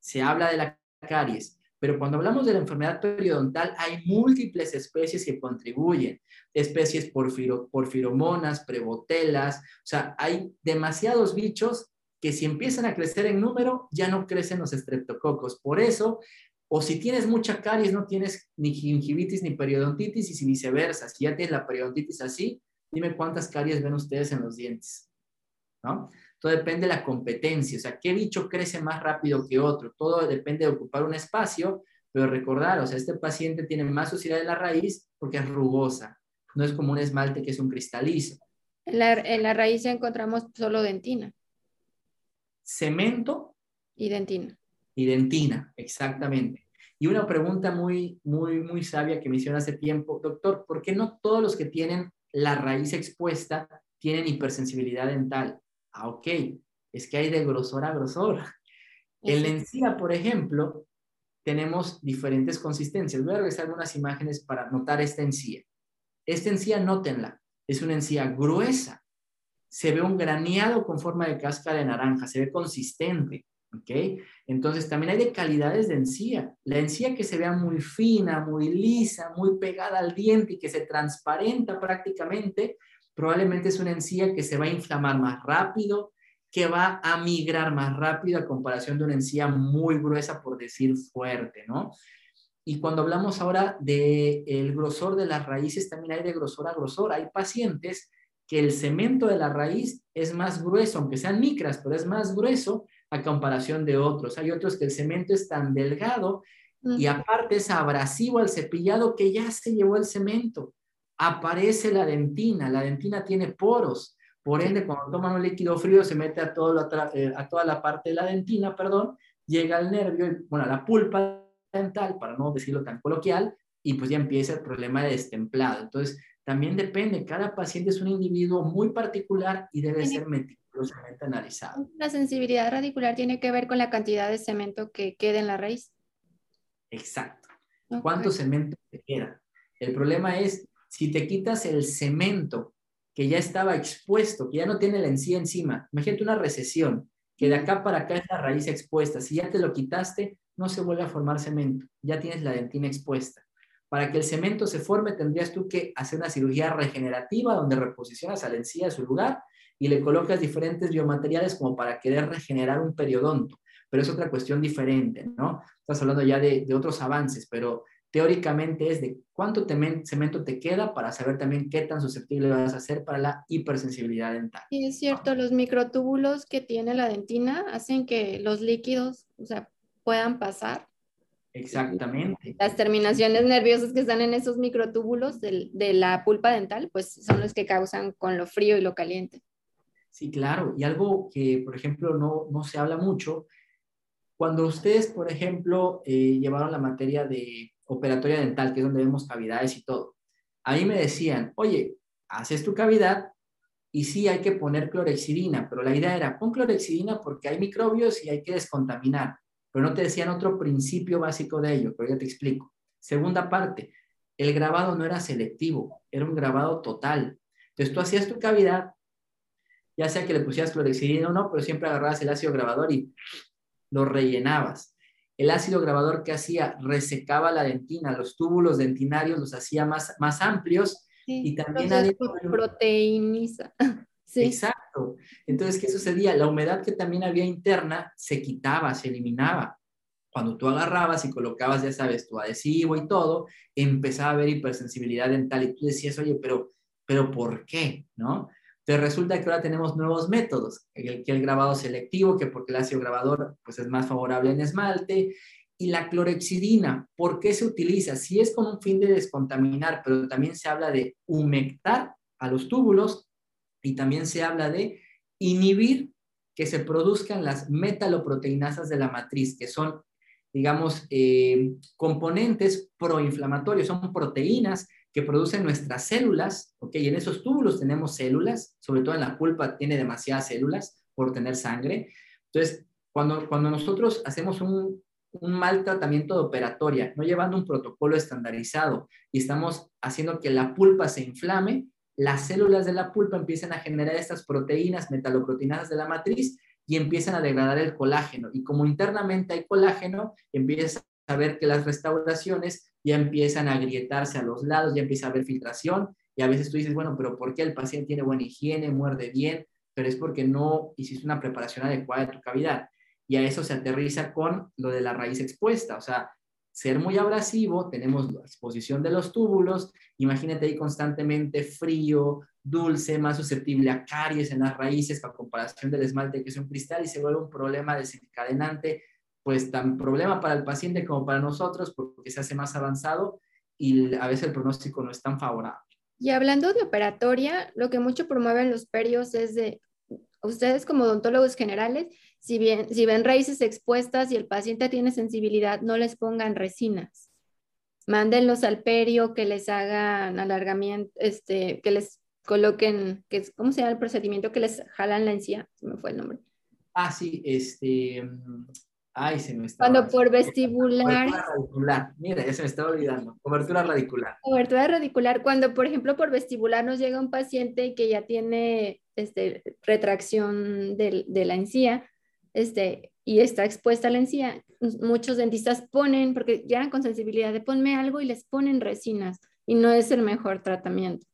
se habla de la caries, pero cuando hablamos de la enfermedad periodontal hay múltiples especies que contribuyen, especies porfiro, porfiromonas, prebotelas, o sea, hay demasiados bichos que si empiezan a crecer en número, ya no crecen los estreptococos. Por eso o si tienes mucha caries, no tienes ni gingivitis ni periodontitis y si viceversa. Si ya tienes la periodontitis así, dime cuántas caries ven ustedes en los dientes. ¿No? Todo depende de la competencia, o sea, qué bicho crece más rápido que otro. Todo depende de ocupar un espacio, pero recordar, o sea, este paciente tiene más suciedad de la raíz porque es rugosa. No es como un esmalte que es un cristalizo. En la, en la raíz encontramos solo dentina. Cemento. Y dentina. Y dentina, exactamente. Y una pregunta muy, muy, muy sabia que me hicieron hace tiempo, doctor, ¿por qué no todos los que tienen la raíz expuesta tienen hipersensibilidad dental? Ah, ok, es que hay de grosor a grosor. En la encía, por ejemplo, tenemos diferentes consistencias. Voy a regresar algunas imágenes para notar esta encía. Esta encía, nótenla, es una encía gruesa. Se ve un graneado con forma de cáscara de naranja, se ve consistente. ¿ok? Entonces también hay de calidades de encía. La encía que se vea muy fina, muy lisa, muy pegada al diente y que se transparenta prácticamente, probablemente es una encía que se va a inflamar más rápido, que va a migrar más rápido a comparación de una encía muy gruesa, por decir fuerte, ¿no? Y cuando hablamos ahora del el grosor de las raíces, también hay de grosor a grosor. Hay pacientes que el cemento de la raíz es más grueso, aunque sean micras, pero es más grueso a comparación de otros. Hay otros que el cemento es tan delgado y aparte es abrasivo al cepillado que ya se llevó el cemento. Aparece la dentina, la dentina tiene poros, por ende cuando toman un líquido frío se mete a, todo eh, a toda la parte de la dentina, perdón, llega al nervio, bueno, a la pulpa dental, para no decirlo tan coloquial, y pues ya empieza el problema de destemplado. Entonces, también depende, cada paciente es un individuo muy particular y debe ser meticulosamente analizado. La sensibilidad radicular tiene que ver con la cantidad de cemento que queda en la raíz. Exacto. ¿Cuánto cemento te queda? El problema es si te quitas el cemento que ya estaba expuesto, que ya no tiene la encía encima, imagínate una recesión, que de acá para acá es la raíz expuesta. Si ya te lo quitaste, no se vuelve a formar cemento, ya tienes la dentina expuesta. Para que el cemento se forme, tendrías tú que hacer una cirugía regenerativa donde reposicionas a la encía a su lugar y le colocas diferentes biomateriales como para querer regenerar un periodonto. Pero es otra cuestión diferente, ¿no? Estás hablando ya de, otros avances, pero teóricamente es de cuánto cemento te queda para saber también qué tan susceptible vas a ser para la hipersensibilidad dental. Y es cierto, los microtúbulos que tiene la dentina hacen que los líquidos, o sea, puedan pasar Exactamente. Las terminaciones nerviosas que están en esos microtúbulos de, la pulpa dental, pues son los que causan con lo frío y lo caliente. Sí, claro. Y algo que, por ejemplo, no, no se habla mucho, Cuando ustedes, por ejemplo, eh, llevaron la materia de operatoria dental, que es donde vemos cavidades y todo, ahí me decían, oye, haces tu cavidad y sí hay que poner clorexidina, pero la idea era, pon clorexidina porque hay microbios y hay que descontaminar, pero no te decían otro principio básico de ello, pero ya te explico. Segunda parte, el grabado no era selectivo, era un grabado total. Entonces tú hacías tu cavidad, ya sea que le pusieras clorexidina o no, pero siempre agarrabas el ácido grabador y lo rellenabas. El ácido grabador que hacía resecaba la dentina, los túbulos dentinarios los hacía más, más amplios y también había... proteíniza. Sí. Exacto. Entonces, ¿qué sucedía? La humedad que también había interna se quitaba, se eliminaba. Cuando tú agarrabas y colocabas, ya sabes, tu adhesivo y todo, empezaba a haber hipersensibilidad dental y tú decías, oye, pero, pero ¿por qué? ¿No? Entonces resulta que ahora tenemos nuevos métodos, el, que el grabado selectivo, que porque el ácido grabador pues, es más favorable en esmalte, y la clorexidina, ¿por qué se utiliza? Si es con un fin de descontaminar, pero también se habla de humectar a los túbulos y también se habla de inhibir que se produzcan las metaloproteinasas de la matriz, que son, digamos, eh, componentes proinflamatorios, son proteínas que producen nuestras células, ¿ok? Y en esos túbulos tenemos células, sobre todo en la pulpa tiene demasiadas células por tener sangre. Entonces, cuando, cuando nosotros hacemos un, un mal tratamiento de operatoria, no llevando un protocolo estandarizado y estamos haciendo que la pulpa se inflame, las células de la pulpa empiezan a generar estas proteínas metaloproteinadas de la matriz y empiezan a degradar el colágeno. Y como internamente hay colágeno, empieza a ver que las restauraciones ya empiezan a agrietarse a los lados, ya empieza a haber filtración y a veces tú dices, bueno, pero ¿por qué el paciente tiene buena higiene, muerde bien? Pero es porque no hiciste una preparación adecuada de tu cavidad. Y a eso se aterriza con lo de la raíz expuesta, o sea, ser muy abrasivo, tenemos la exposición de los túbulos, imagínate ahí constantemente frío, dulce, más susceptible a caries en las raíces a comparación del esmalte que es un cristal y se vuelve un problema desencadenante pues tan problema para el paciente como para nosotros porque se hace más avanzado y a veces el pronóstico no es tan favorable. Y hablando de operatoria, lo que mucho promueven los perios es de ustedes como odontólogos generales, si bien si ven raíces expuestas y el paciente tiene sensibilidad, no les pongan resinas. Mándenlos al perio, que les hagan alargamiento, este, que les coloquen, que ¿cómo se llama el procedimiento? Que les jalan la encía, se me fue el nombre. Ah, sí, este, Ay, se me está. Cuando por vestibular. Cobertura radicular. Mira, ya se me estaba olvidando. Cobertura radicular. Cobertura radicular. Cuando, por ejemplo, por vestibular nos llega un paciente que ya tiene este, retracción de, de la encía este, y está expuesta a la encía, muchos dentistas ponen, porque llegan con sensibilidad de ponme algo y les ponen resinas y no es el mejor tratamiento.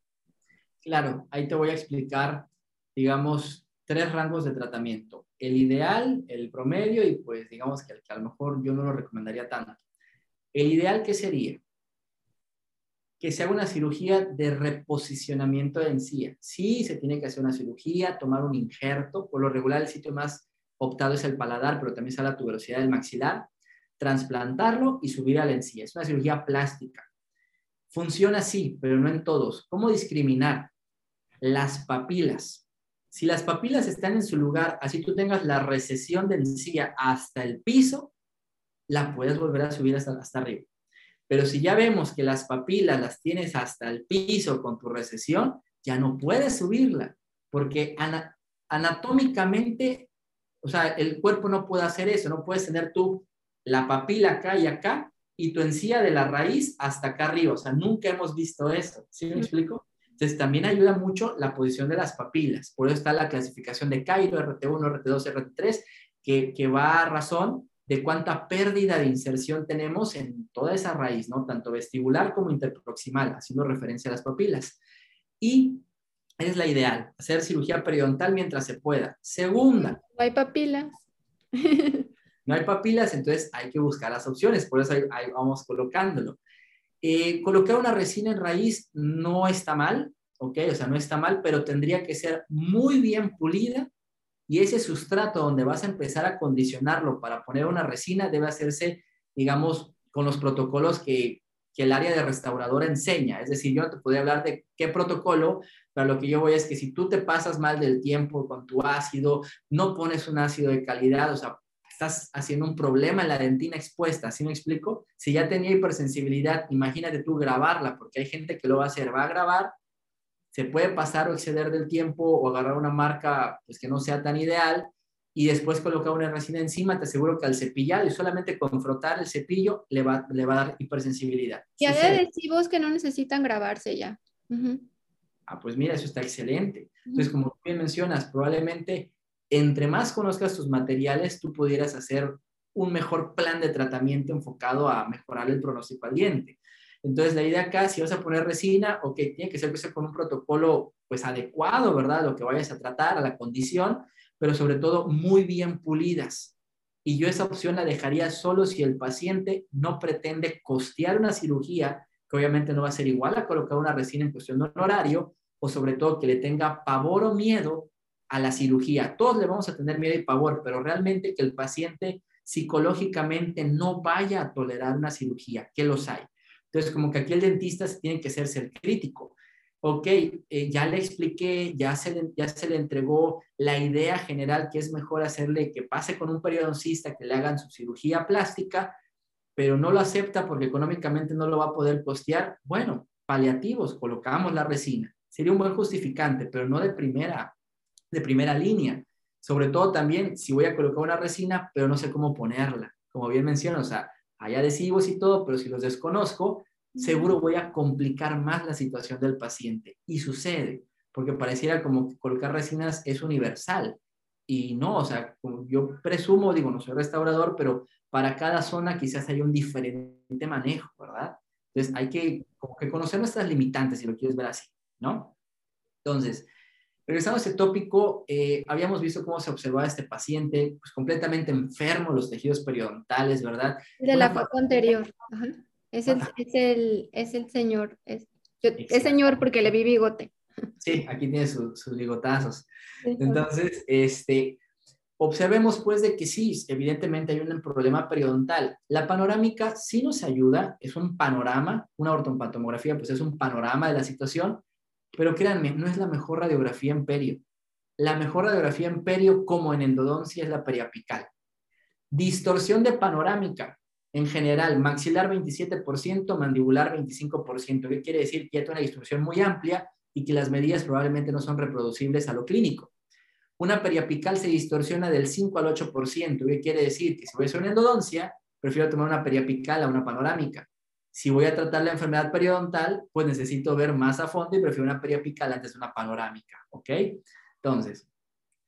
Claro, ahí te voy a explicar, digamos, tres rangos de tratamiento el ideal, el promedio y pues digamos que, que a lo mejor yo no lo recomendaría tanto. El ideal, ¿qué sería? Que se haga una cirugía de reposicionamiento de encía. Sí, se tiene que hacer una cirugía, tomar un injerto. Por lo regular, el sitio más optado es el paladar, pero también sale la tuberosidad del maxilar. Trasplantarlo y subir a la encía. Es una cirugía plástica. Funciona así, pero no en todos. ¿Cómo discriminar? Las papilas si las papilas están en su lugar, así tú tengas la recesión de encía hasta el piso, la puedes volver a subir hasta, hasta arriba. Pero si ya vemos que las papilas las tienes hasta el piso con tu recesión, ya no puedes subirla, porque anatómicamente, o sea, el cuerpo no puede hacer eso, no puedes tener tú la papila acá y acá y tu encía de la raíz hasta acá arriba, o sea, nunca hemos visto eso, ¿sí me explico? Entonces, también ayuda mucho la posición de las papilas. Por eso está la clasificación de Cairo, RT1, RT2, RT3, que, que va a razón de cuánta pérdida de inserción tenemos en toda esa raíz, ¿no? Tanto vestibular como interproximal, haciendo referencia a las papilas. Y es la ideal, hacer cirugía periodontal mientras se pueda. Segunda. No hay papilas. no hay papilas, entonces hay que buscar las opciones, por eso ahí vamos colocándolo. Eh, colocar una resina en raíz no está mal, ¿ok? O sea, no está mal, pero tendría que ser muy bien pulida y ese sustrato donde vas a empezar a condicionarlo para poner una resina debe hacerse, digamos, con los protocolos que, que el área de restauradora enseña. Es decir, yo te podría hablar de qué protocolo, pero lo que yo voy es que si tú te pasas mal del tiempo con tu ácido, no pones un ácido de calidad, o sea, estás haciendo un problema en la dentina expuesta, ¿sí me explico? Si ya tenía hipersensibilidad, imagínate tú grabarla, porque hay gente que lo va a hacer, va a grabar, se puede pasar o exceder del tiempo o agarrar una marca pues, que no sea tan ideal y después colocar una resina encima, te aseguro que al cepillar y solamente con frotar el cepillo le va, le va a dar hipersensibilidad. Y hay adhesivos que no necesitan grabarse ya. Ah, pues mira, eso está excelente. Entonces, como bien mencionas, probablemente entre más conozcas tus materiales, tú pudieras hacer un mejor plan de tratamiento enfocado a mejorar el pronóstico al diente. Entonces, la idea acá, si vas a poner resina, ok, tiene que ser con un protocolo pues adecuado, ¿verdad? Lo que vayas a tratar, a la condición, pero sobre todo muy bien pulidas. Y yo esa opción la dejaría solo si el paciente no pretende costear una cirugía, que obviamente no va a ser igual a colocar una resina en cuestión de horario, o sobre todo que le tenga pavor o miedo a la cirugía. Todos le vamos a tener miedo y pavor, pero realmente que el paciente psicológicamente no vaya a tolerar una cirugía, que los hay. Entonces, como que aquí el dentista tiene que ser ser crítico ok, eh, ya le expliqué, ya se le, ya se le entregó la idea general que es mejor hacerle que pase con un periodoncista, que le hagan su cirugía plástica, pero no lo acepta porque económicamente no lo va a poder costear. Bueno, paliativos, colocamos la resina. Sería un buen justificante, pero no de primera, de primera línea. Sobre todo también si voy a colocar una resina, pero no sé cómo ponerla. Como bien menciono, o sea, hay adhesivos y todo, pero si los desconozco, seguro voy a complicar más la situación del paciente. Y sucede, porque pareciera como que colocar resinas es universal. Y no, o sea, yo presumo, digo, no soy restaurador, pero para cada zona quizás hay un diferente manejo, ¿verdad? Entonces hay que, como que conocer nuestras limitantes, si lo quieres ver así, ¿no? Entonces, regresando a ese tópico, eh, habíamos visto cómo se observaba este paciente, pues completamente enfermo, los tejidos periodontales, ¿verdad? De la foto anterior. Ajá. Es el, es el, es el señor. Es, es, señor porque le vi bigote. Sí, aquí tiene sus bigotazos. Entonces, este, observemos pues de que sí, evidentemente hay un problema periodontal. La panorámica sí nos ayuda, es un panorama, una ortopatomografía pues es un panorama de la situación, pero créanme, no es la mejor radiografía en perio. La mejor radiografía en perio, como en endodoncia, es la periapical. Distorsión de panorámica. En general, maxilar 27%, mandibular 25%. ¿Qué quiere decir? Que hay una distribución muy amplia y que las medidas probablemente no son reproducibles a lo clínico. Una periapical se distorsiona del 5 al 8%. ¿Qué quiere decir? Que si voy a hacer una endodoncia, prefiero tomar una periapical a una panorámica. Si voy a tratar la enfermedad periodontal, pues necesito ver más a fondo y prefiero una periapical antes de una panorámica. ¿Ok? Entonces,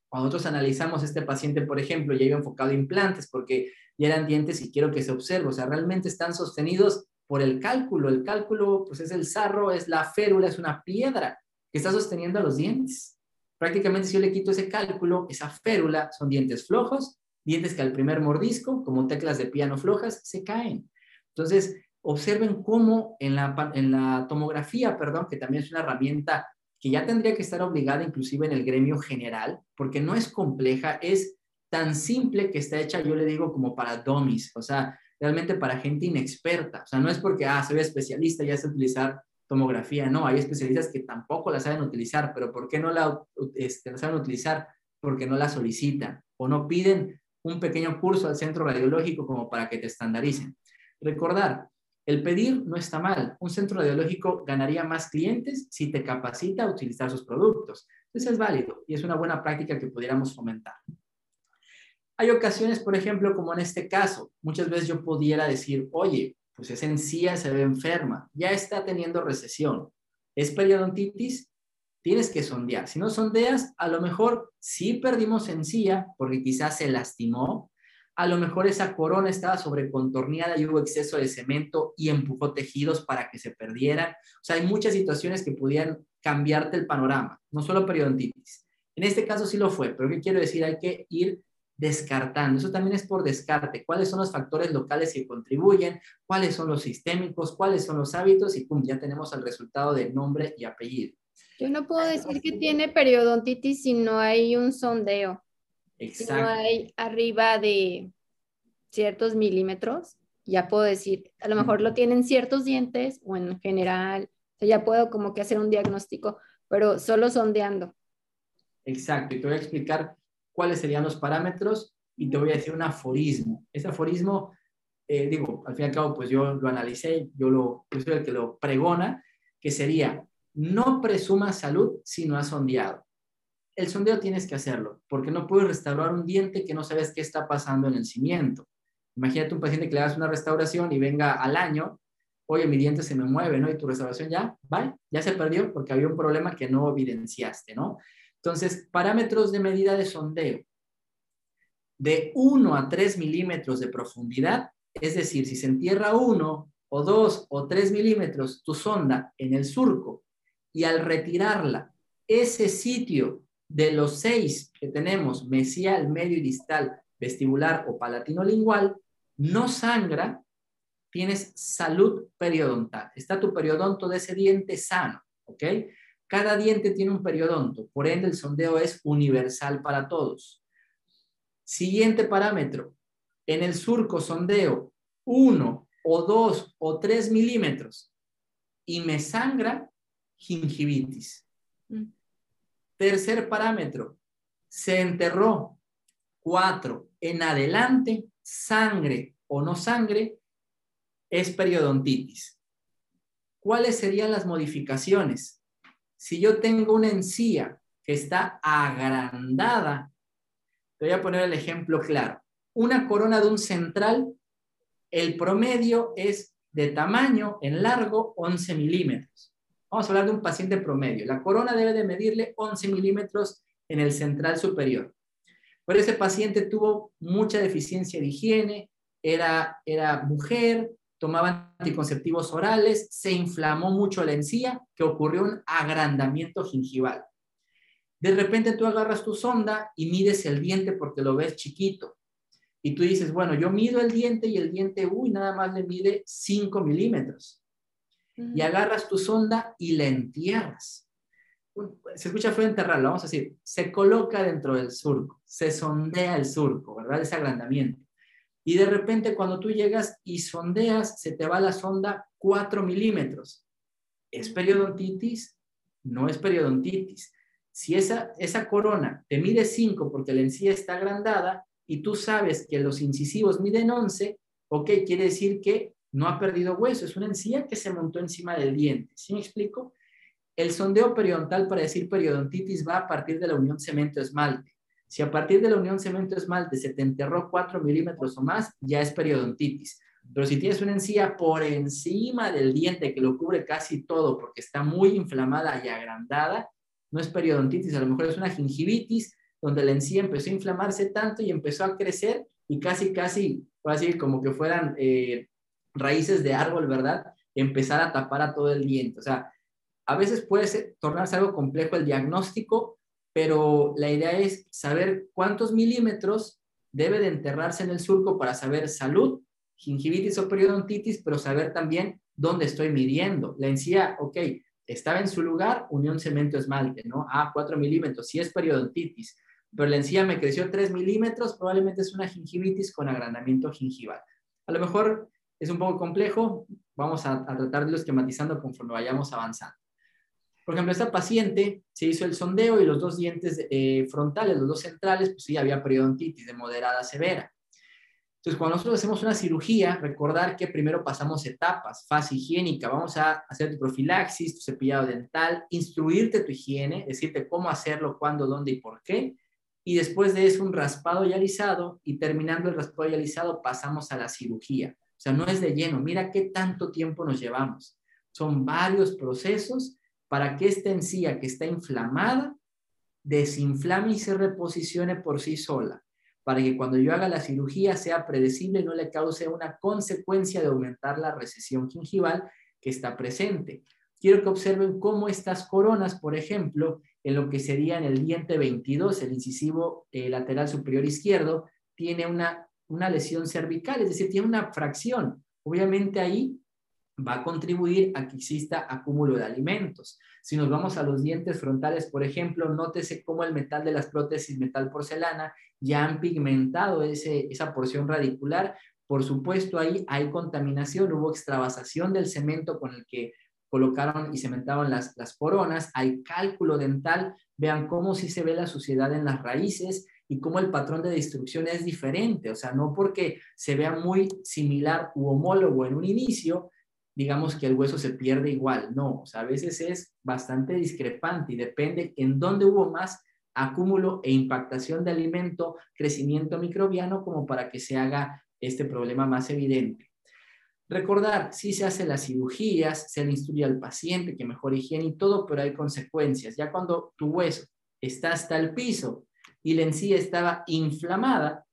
cuando nosotros analizamos este paciente, por ejemplo, ya iba enfocado a implantes, porque ya eran dientes y quiero que se observe, o sea, realmente están sostenidos por el cálculo. El cálculo, pues es el sarro, es la férula, es una piedra que está sosteniendo a los dientes. Prácticamente si yo le quito ese cálculo, esa férula, son dientes flojos, dientes que al primer mordisco, como teclas de piano flojas, se caen. Entonces, observen cómo en la, en la tomografía, perdón, que también es una herramienta que ya tendría que estar obligada inclusive en el gremio general, porque no es compleja, es tan simple que está hecha, yo le digo, como para dummies, o sea, realmente para gente inexperta. O sea, no es porque, ah, soy especialista, ya sé utilizar tomografía, no, hay especialistas que tampoco la saben utilizar, pero ¿por qué no la, este, saben utilizar? Porque no la solicitan o no piden un pequeño curso al centro radiológico como para que te estandaricen. Recordar, el pedir no está mal. Un centro radiológico ganaría más clientes si te capacita a utilizar sus productos. Entonces es válido y es una buena práctica que pudiéramos fomentar. Hay ocasiones, por ejemplo, como en este caso, muchas veces yo pudiera decir, oye, pues esa encía se ve enferma, ya está teniendo recesión, es periodontitis, tienes que sondear. Si no sondeas, a lo mejor sí perdimos encía porque quizás se lastimó, a lo mejor esa corona estaba sobrecontorneada y hubo exceso de cemento y empujó tejidos para que se perdieran. O sea, hay muchas situaciones que pudieran cambiarte el panorama, no solo periodontitis. En este caso sí lo fue, pero ¿qué quiero decir? Hay que ir descartando. Eso también es por descarte. ¿Cuáles son los factores locales que contribuyen? ¿Cuáles son los sistémicos? ¿Cuáles son los hábitos? Y pum, ya tenemos el resultado de nombre y apellido. Yo no puedo decir que tiene periodontitis si no hay un sondeo. Exacto. Si no hay arriba de ciertos milímetros, ya puedo decir, a lo mejor lo tienen ciertos dientes o en general, ya puedo como que hacer un diagnóstico, pero solo sondeando. Exacto, y te voy a explicar cuáles serían los parámetros y te voy a decir un aforismo. Ese aforismo, eh, digo, al fin y al cabo, pues yo lo analicé, yo, lo, yo soy el que lo pregona, que sería, no presumas salud si no has sondeado. El sondeo tienes que hacerlo, porque no puedes restaurar un diente que no sabes qué está pasando en el cimiento. Imagínate un paciente que le das una restauración y venga al año, oye, mi diente se me mueve, ¿no? Y tu restauración ya, ¿vale? Ya se perdió porque había un problema que no evidenciaste, ¿no? Entonces, parámetros de medida de sondeo. De 1 a 3 milímetros de profundidad, es decir, si se entierra 1 o 2 o 3 milímetros tu sonda en el surco y al retirarla, ese sitio de los seis que tenemos, mesial, medio y distal, vestibular o palatino lingual, no sangra, tienes salud periodontal. Está tu periodonto de ese diente sano, ¿ok? Cada diente tiene un periodonto, por ende el sondeo es universal para todos. Siguiente parámetro, en el surco sondeo 1 o 2 o 3 milímetros y me sangra gingivitis. Tercer parámetro, se enterró 4 en adelante, sangre o no sangre, es periodontitis. ¿Cuáles serían las modificaciones? Si yo tengo una encía que está agrandada, te voy a poner el ejemplo claro. Una corona de un central, el promedio es de tamaño en largo 11 milímetros. Vamos a hablar de un paciente promedio. La corona debe de medirle 11 milímetros en el central superior. Pero ese paciente tuvo mucha deficiencia de higiene, era, era mujer, tomaba anticonceptivos orales, se inflamó mucho la encía, que ocurrió un agrandamiento gingival. De repente tú agarras tu sonda y mides el diente porque lo ves chiquito. Y tú dices, bueno, yo mido el diente y el diente, uy, nada más le mide 5 milímetros. Y agarras tu sonda y la entierras. Se escucha feo enterrarlo, vamos a decir, se coloca dentro del surco, se sondea el surco, ¿verdad? Ese agrandamiento. Y de repente cuando tú llegas y sondeas, se te va la sonda 4 milímetros. ¿Es periodontitis? No es periodontitis. Si esa, esa corona te mide 5 porque la encía está agrandada y tú sabes que los incisivos miden 11, ok, quiere decir que no ha perdido hueso, es una encía que se montó encima del diente. ¿Sí me explico? El sondeo periodontal para decir periodontitis va a partir de la unión cemento-esmalte. Si a partir de la unión cemento-esmalte se te enterró 4 milímetros o más, ya es periodontitis. Pero si tienes una encía por encima del diente que lo cubre casi todo porque está muy inflamada y agrandada, no es periodontitis, a lo mejor es una gingivitis donde la encía empezó a inflamarse tanto y empezó a crecer y casi, casi, a decir, como que fueran eh, raíces de árbol, ¿verdad? Empezar a tapar a todo el diente. O sea, a veces puede tornarse algo complejo el diagnóstico, pero la idea es saber cuántos milímetros debe de enterrarse en el surco para saber salud, gingivitis o periodontitis, pero saber también dónde estoy midiendo. La encía, ok, estaba en su lugar, unión cemento-esmalte, ¿no? Ah, 4 milímetros, si es periodontitis, pero la encía me creció 3 milímetros, probablemente es una gingivitis con agrandamiento gingival. A lo mejor es un poco complejo, vamos a, a tratar de lo esquematizando conforme vayamos avanzando. Por ejemplo, esta paciente se hizo el sondeo y los dos dientes eh, frontales, los dos centrales, pues sí, había periodontitis de moderada a severa. Entonces, cuando nosotros hacemos una cirugía, recordar que primero pasamos etapas, fase higiénica, vamos a hacer tu profilaxis, tu cepillado dental, instruirte tu higiene, decirte cómo hacerlo, cuándo, dónde y por qué. Y después de eso, un raspado y alisado, y terminando el raspado y alisado, pasamos a la cirugía. Sea, no es de lleno. Mira qué tanto tiempo nos llevamos. Son varios procesos para que esta encía que está inflamada desinflame y se reposicione por sí sola, para que cuando yo haga la cirugía sea predecible y no le cause una consecuencia de aumentar la recesión gingival que está presente. Quiero que observen cómo estas coronas, por ejemplo, en lo que sería en el diente 22, el incisivo eh, lateral superior izquierdo, tiene una, una lesión cervical, es decir, tiene una fracción. Obviamente ahí va a contribuir a que exista acúmulo de alimentos. Si nos vamos a los dientes frontales, por ejemplo, nótese cómo el metal de las prótesis metal porcelana ya han pigmentado ese, esa porción radicular. Por supuesto, ahí hay contaminación, hubo extravasación del cemento con el que colocaron y cementaron las, las coronas, hay cálculo dental, vean cómo sí se ve la suciedad en las raíces y cómo el patrón de destrucción es diferente. O sea, no porque se vea muy similar u homólogo en un inicio, digamos que el hueso se pierde igual. No, o sea, a veces es bastante discrepante y depende en dónde hubo más acúmulo e impactación de alimento, crecimiento microbiano, como para que se haga este problema más evidente. Recordar, si se hacen las cirugías, se le instruye al paciente que mejor higiene y todo, pero hay consecuencias. Ya cuando tu hueso está hasta el piso y la encía estaba inflamada,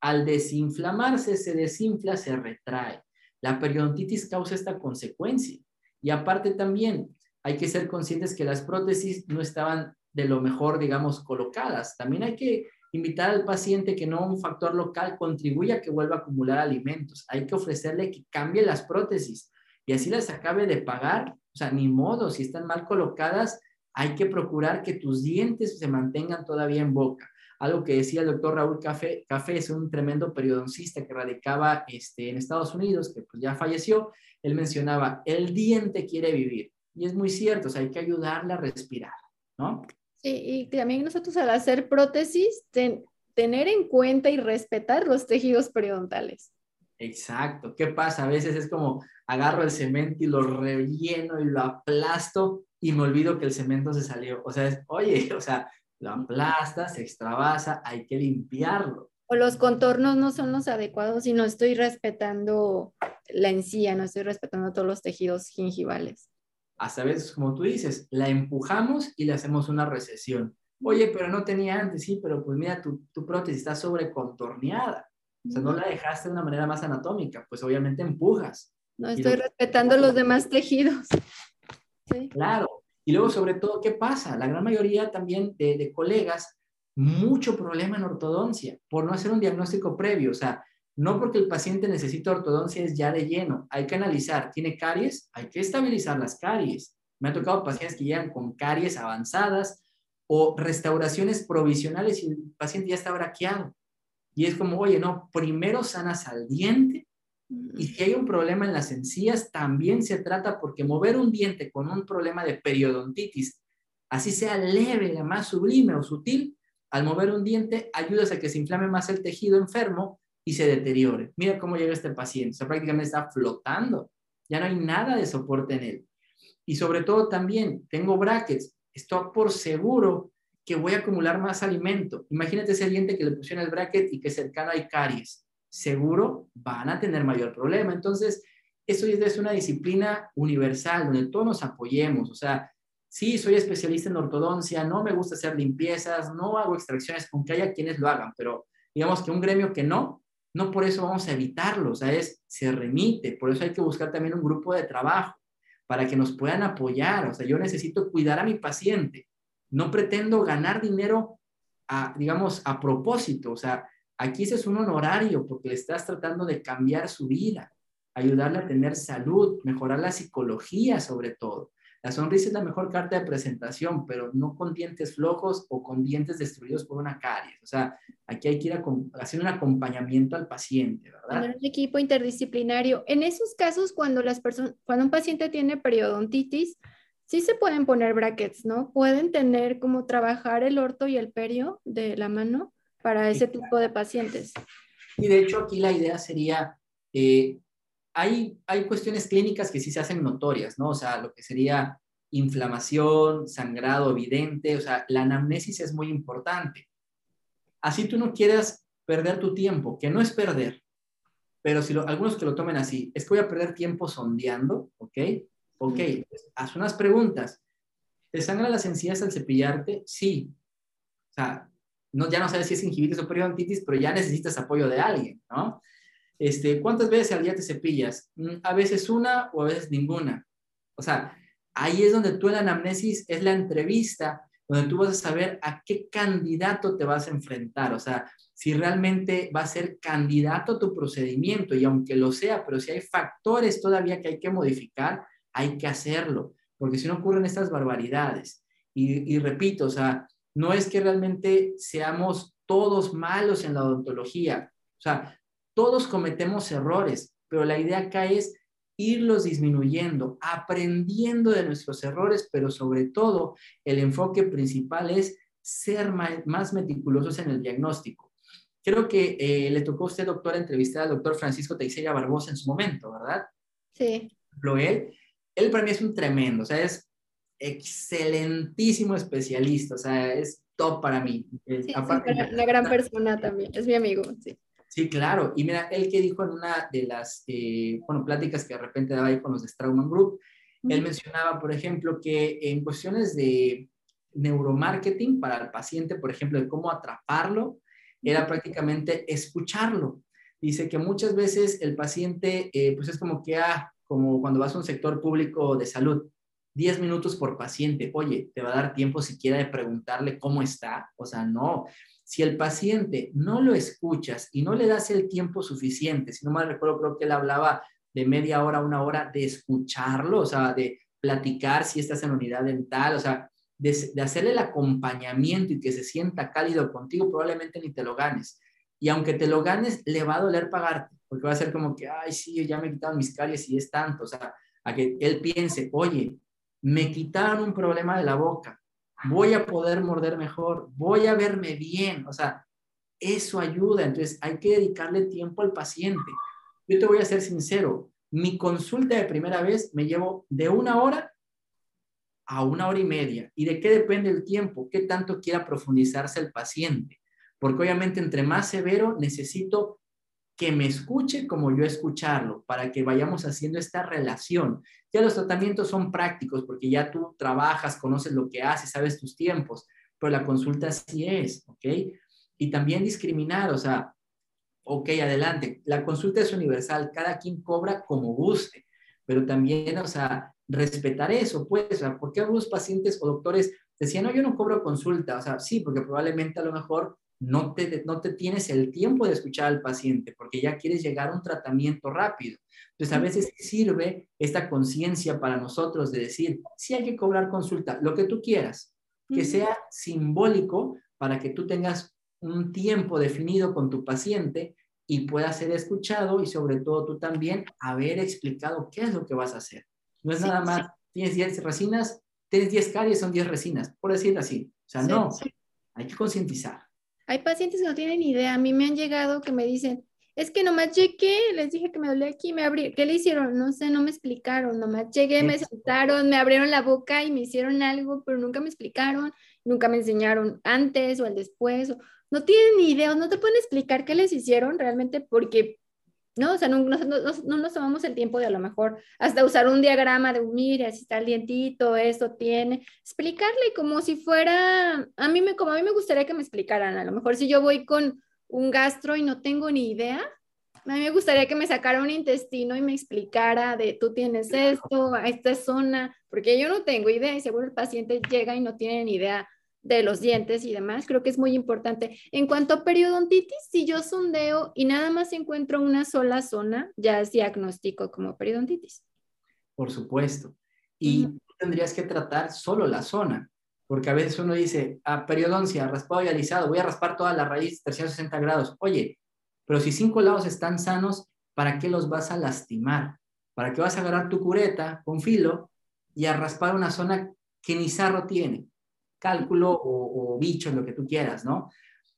al desinflamarse se desinfla, se retrae. La periodontitis causa esta consecuencia. Y aparte también hay que ser conscientes que las prótesis no estaban de lo mejor, digamos, colocadas. También hay que invitar al paciente que no un factor local contribuya a que vuelva a acumular alimentos. Hay que ofrecerle que cambie las prótesis y así las acabe de pagar. O sea, ni modo, si están mal colocadas, hay que procurar que tus dientes se mantengan todavía en boca. Algo que decía el doctor Raúl Café, Café es un tremendo periodoncista que radicaba este, en Estados Unidos, que pues ya falleció. Él mencionaba, el diente quiere vivir. Y es muy cierto, o sea, hay que ayudarle a respirar, ¿no? y también nosotros al hacer prótesis, tener en cuenta y respetar los tejidos periodontales. Exacto. ¿Qué pasa? A veces es como agarro el cemento y lo relleno y lo aplasto y me olvido que el cemento se salió. O sea, es, oye, o sea, lo aplastas, se extravasa, hay que limpiarlo. O los contornos no son los adecuados y no estoy respetando la encía, no estoy respetando todos los tejidos gingivales hasta veces, como tú dices, la empujamos y le hacemos una recesión. Oye, pero no tenía antes, sí, pero pues mira, tu, tu prótesis está sobrecontorneada. O sea, no la dejaste de una manera más anatómica, pues obviamente empujas. No estoy respetando los demás tejidos. Sí. Claro. Y luego, sobre todo, ¿qué pasa? La gran mayoría también de, de colegas, mucho problema en ortodoncia por no hacer un diagnóstico previo. O sea, no porque el paciente necesita ortodoncia es ya de lleno. Hay que analizar, ¿tiene caries? Hay que estabilizar las caries. Me ha tocado pacientes que llegan con caries avanzadas o restauraciones provisionales y el paciente ya está braqueado. Y es como, oye, no, primero sanas al diente y si hay un problema en las encías, también se trata porque mover un diente con un problema de periodontitis, así sea leve, la más sublime o sutil, al mover un diente ayudas a que se inflame más el tejido enfermo y se deteriore. Mira cómo llega este paciente, o sea, prácticamente está flotando, ya no hay nada de soporte en él. Y sobre todo también, tengo brackets, estoy por seguro que voy a acumular más alimento. Imagínate ese diente que le pusieron el bracket y que cercano hay caries. Seguro van a tener mayor problema. Entonces, eso es una disciplina universal donde todos nos apoyemos. O sea, sí, soy especialista en ortodoncia, no me gusta hacer limpiezas, no hago extracciones, aunque haya quienes lo hagan, pero digamos que un gremio que no, no por eso vamos a evitarlo, o sea, es, se remite, por eso hay que buscar también un grupo de trabajo para que nos puedan apoyar, o sea, yo necesito cuidar a mi paciente, no pretendo ganar dinero, a, digamos, a propósito, o sea, aquí ese es un honorario porque le estás tratando de cambiar su vida, ayudarle a tener salud, mejorar la psicología sobre todo. La sonrisa es la mejor carta de presentación, pero no con dientes flojos o con dientes destruidos por una caries. O sea, aquí hay que ir a hacer un acompañamiento al paciente, ¿verdad? un equipo interdisciplinario. En esos casos, cuando, las cuando un paciente tiene periodontitis, sí se pueden poner brackets, ¿no? Pueden tener como trabajar el orto y el perio de la mano para ese tipo de pacientes. Y de hecho aquí la idea sería eh, hay, cuestiones clínicas que sí se hacen notorias, ¿no? O sea, lo que sería inflamación, sangrado evidente, o sea, la anamnesis es muy importante. Así tú no quieras perder tu tiempo, que no es perder, pero si algunos que lo tomen así, es que voy a perder tiempo sondeando, ¿ok? Ok, pues, haz unas preguntas. ¿Te sangra las encías al cepillarte? Sí. O sea, no, ya no sabes si es gingivitis o periodontitis, pero ya necesitas apoyo de alguien, ¿no? Este, ¿Cuántas veces al día te cepillas? Mm, a veces una o a veces ninguna. O sea, ahí es donde tú en la anamnesis es la entrevista, donde tú vas a saber a qué candidato te vas a enfrentar. O sea, si realmente va a ser candidato a tu procedimiento y aunque lo sea, pero si hay factores todavía que hay que modificar, hay que hacerlo, porque si no ocurren estas barbaridades. Y, y repito, o sea, no es que realmente seamos todos malos en la odontología. O sea, todos cometemos errores, pero la idea acá es irlos disminuyendo, aprendiendo de nuestros errores, pero sobre todo el enfoque principal es ser más, meticulosos en el diagnóstico. Creo que eh, le tocó a usted, doctor, entrevistar al doctor Francisco Teixeira Barbosa en su momento, ¿verdad? Sí. Él, él para mí es un tremendo, o sea, es excelentísimo especialista, o sea, es top para mí. Sí, Aparte, una gran persona también, es mi amigo, sí. Sí, claro. Y mira, él que dijo en una de las, eh, bueno, pláticas que de repente daba ahí con los de Strauman Group, él mencionaba, por ejemplo, que en cuestiones de neuromarketing para el paciente, por ejemplo, de cómo atraparlo, era prácticamente escucharlo. Dice que muchas veces el paciente, eh, pues es como que, ah, como cuando vas a un sector público de salud, 10 minutos por paciente. Oye, ¿te va a dar tiempo siquiera de preguntarle cómo está? O sea, no. Si el paciente no lo escuchas y no le das el tiempo suficiente, si no mal recuerdo, creo que él hablaba de media hora, una hora de escucharlo, o sea, de platicar si estás en unidad dental, o sea, de, de hacerle el acompañamiento y que se sienta cálido contigo, probablemente ni te lo ganes. Y aunque te lo ganes, le va a doler pagarte, porque va a ser como que, ay, sí, ya me quitaron mis caries y es tanto, o sea, a que él piense, oye, me quitaron un problema de la boca, voy a poder morder mejor, voy a verme bien, o sea, eso ayuda, entonces hay que dedicarle tiempo al paciente. Yo te voy a ser sincero, mi consulta de primera vez me llevo de una hora a una hora y media. ¿Y de qué depende el tiempo? ¿Qué tanto quiera profundizarse el paciente? Porque obviamente entre más severo necesito que me escuche como yo escucharlo, para que vayamos haciendo esta relación. Ya los tratamientos son prácticos porque ya tú trabajas, conoces lo que haces, sabes tus tiempos, pero la consulta sí es, ¿ok? Y también discriminar, o sea, ok, adelante, la consulta es universal, cada quien cobra como guste, pero también, o sea, respetar eso, pues, o sea, porque algunos pacientes o doctores decían, no, yo no cobro consulta, o sea, sí, porque probablemente a lo mejor no te, no te tienes el tiempo de escuchar al paciente porque ya quieres llegar a un tratamiento rápido. Entonces, a veces sirve esta conciencia para nosotros de decir, sí hay que cobrar consulta, lo que tú quieras, que sea simbólico para que tú tengas un tiempo definido con tu paciente y pueda ser escuchado y sobre todo tú también haber explicado qué es lo que vas a hacer. No es nada más, tienes 10 resinas, tienes 10 caries, son 10 resinas, por decirlo así. O sea, no, hay que concientizar. Hay pacientes que no tienen idea. A mí me han llegado que me dicen, es que nomás llegué, les dije que me dolía aquí, me abrí, ¿qué le hicieron? No sé, no me explicaron, nomás llegué, me sentaron, me abrieron la boca y me hicieron algo, pero nunca me explicaron, nunca me enseñaron antes o al después, no tienen ni idea, no te pueden explicar qué les hicieron realmente porque ¿no? O sea, no, nos tomamos el tiempo de a lo mejor hasta usar un diagrama de, mire, así está el dientito, esto tiene, explicarle como si fuera, a mí me, como a mí me gustaría que me explicaran, a lo mejor si yo voy con un gastro y no tengo ni idea, a mí me gustaría que me sacara un intestino y me explicara de tú tienes esto, esta zona, porque yo no tengo idea y seguro el paciente llega y no tiene ni idea de los dientes y demás, creo que es muy importante. En cuanto a periodontitis, si yo sondeo y nada más encuentro una sola zona, ya es diagnóstico como periodontitis. Por supuesto. Y tendrías que tratar solo la zona, porque a veces uno dice, ah, periodoncia, raspado y alisado, voy a raspar toda la raíz 360 grados. Oye, pero si cinco lados están sanos, ¿para qué los vas a lastimar? ¿Para qué vas a agarrar tu cureta con filo y a raspar una zona que ni sarro tiene? Cálculo o, bicho, lo que tú quieras, ¿no?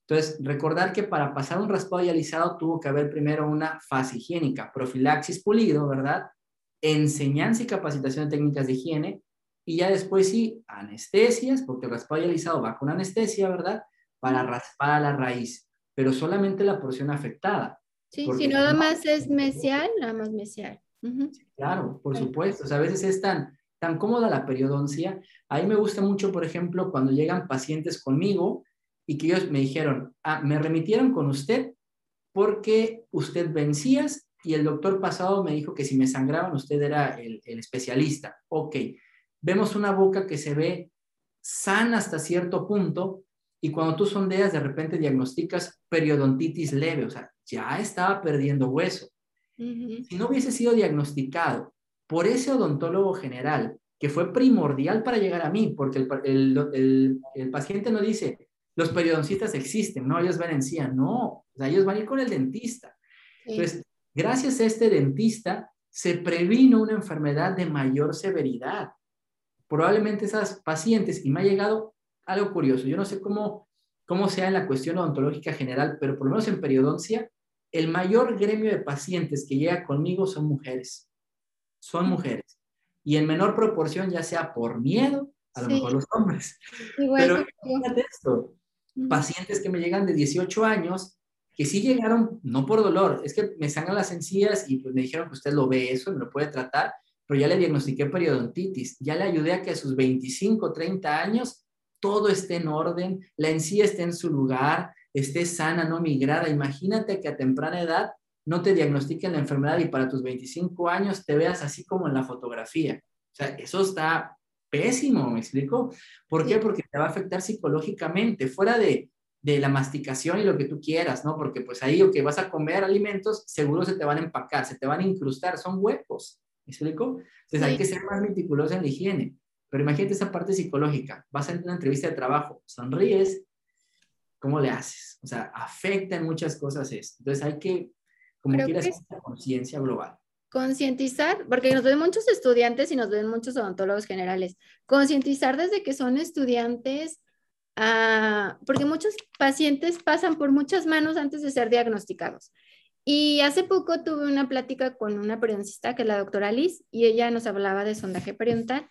Entonces, recordar que para pasar un raspado y alisado tuvo que haber primero una fase higiénica, profilaxis pulido, ¿verdad? Enseñanza y capacitación de técnicas de higiene, y ya después sí, anestesias, porque el raspado y alisado va con anestesia, ¿verdad? Para raspar a la raíz, pero solamente la porción afectada. Sí, si nada más es mesial, nada más mesial. claro, por supuesto. O sea, a veces es tan, tan cómoda la periodoncia. A mí me gusta mucho, por ejemplo, cuando llegan pacientes conmigo y que ellos me dijeron, ah, me remitieron con usted porque usted vencías y el doctor pasado me dijo que si me sangraban usted era el, el especialista. Ok, vemos una boca que se ve sana hasta cierto punto y cuando tú sondeas de repente diagnosticas periodontitis leve, o sea, ya estaba perdiendo hueso. Si no hubiese sido diagnosticado por ese odontólogo general, que fue primordial para llegar a mí, porque el, paciente no dice, los periodoncistas existen, no, ellos van en sí, no, o sea, ellos van a ir con el dentista. Entonces, gracias a este dentista, se previno una enfermedad de mayor severidad. Probablemente esas pacientes, y me ha llegado algo curioso. Yo no sé cómo, cómo sea en la cuestión odontológica general, pero por lo menos en periodoncia, el mayor gremio de pacientes que llega conmigo son mujeres. Son mujeres. Y en menor proporción, ya sea por miedo, a lo mejor los hombres. pero fíjate esto, pacientes que me llegan de 18 años, que sí llegaron, no por dolor, es que me sangran las encías y pues me dijeron que usted lo ve eso me lo puede tratar, pero ya le diagnostiqué periodontitis, ya le ayudé a que a sus 25, 30 años todo esté en orden, la encía esté en su lugar, esté sana, no migrada. Imagínate que a temprana edad no te diagnostiquen la enfermedad y para tus 25 años te veas así como en la fotografía. O sea, eso está pésimo, ¿me explico? ¿Por qué? Porque te va a afectar psicológicamente, fuera de, de la masticación y lo que tú quieras, ¿no? Porque pues ahí lo que vas a comer alimentos, seguro se te van a empacar, se te van a incrustar, son huecos, ¿me explico? Entonces hay que ser más meticuloso en la higiene. Pero imagínate esa parte psicológica, vas a una entrevista de trabajo, sonríes, ¿cómo le haces? O sea, afecta en muchas cosas esto. Entonces hay que, como quieras, hacer conciencia global. Concientizar, porque nos ven muchos estudiantes y nos ven muchos odontólogos generales. Concientizar desde que son estudiantes, ah, porque muchos pacientes pasan por muchas manos antes de ser diagnosticados. Y hace poco tuve una plática con una periodoncista, que es la doctora Liz, y ella nos hablaba de sondaje periodontal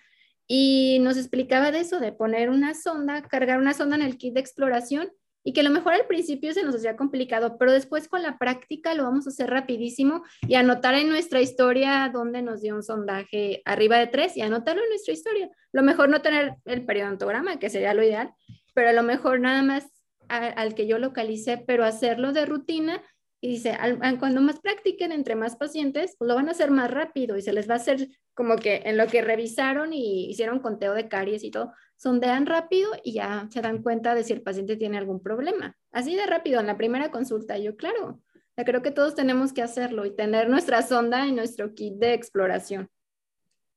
y nos explicaba de eso, de poner una sonda, cargar una sonda en el kit de exploración y que a lo mejor al principio se nos hacía complicado, pero después con la práctica lo vamos a hacer rapidísimo y anotar en nuestra historia dónde nos dio un sondaje arriba de tres y anotarlo en nuestra historia. Lo mejor no tener el periodontograma, que sería lo ideal, pero a lo mejor nada más al que yo localicé, pero hacerlo de rutina y dice, cuando más practiquen entre más pacientes, lo van a hacer más rápido y se les va a hacer como que en lo que revisaron y hicieron conteo de caries y todo, sondean rápido y ya se dan cuenta de si el paciente tiene algún problema. Así de rápido, en la primera consulta, yo claro, ya creo que todos tenemos que hacerlo y tener nuestra sonda y nuestro kit de exploración.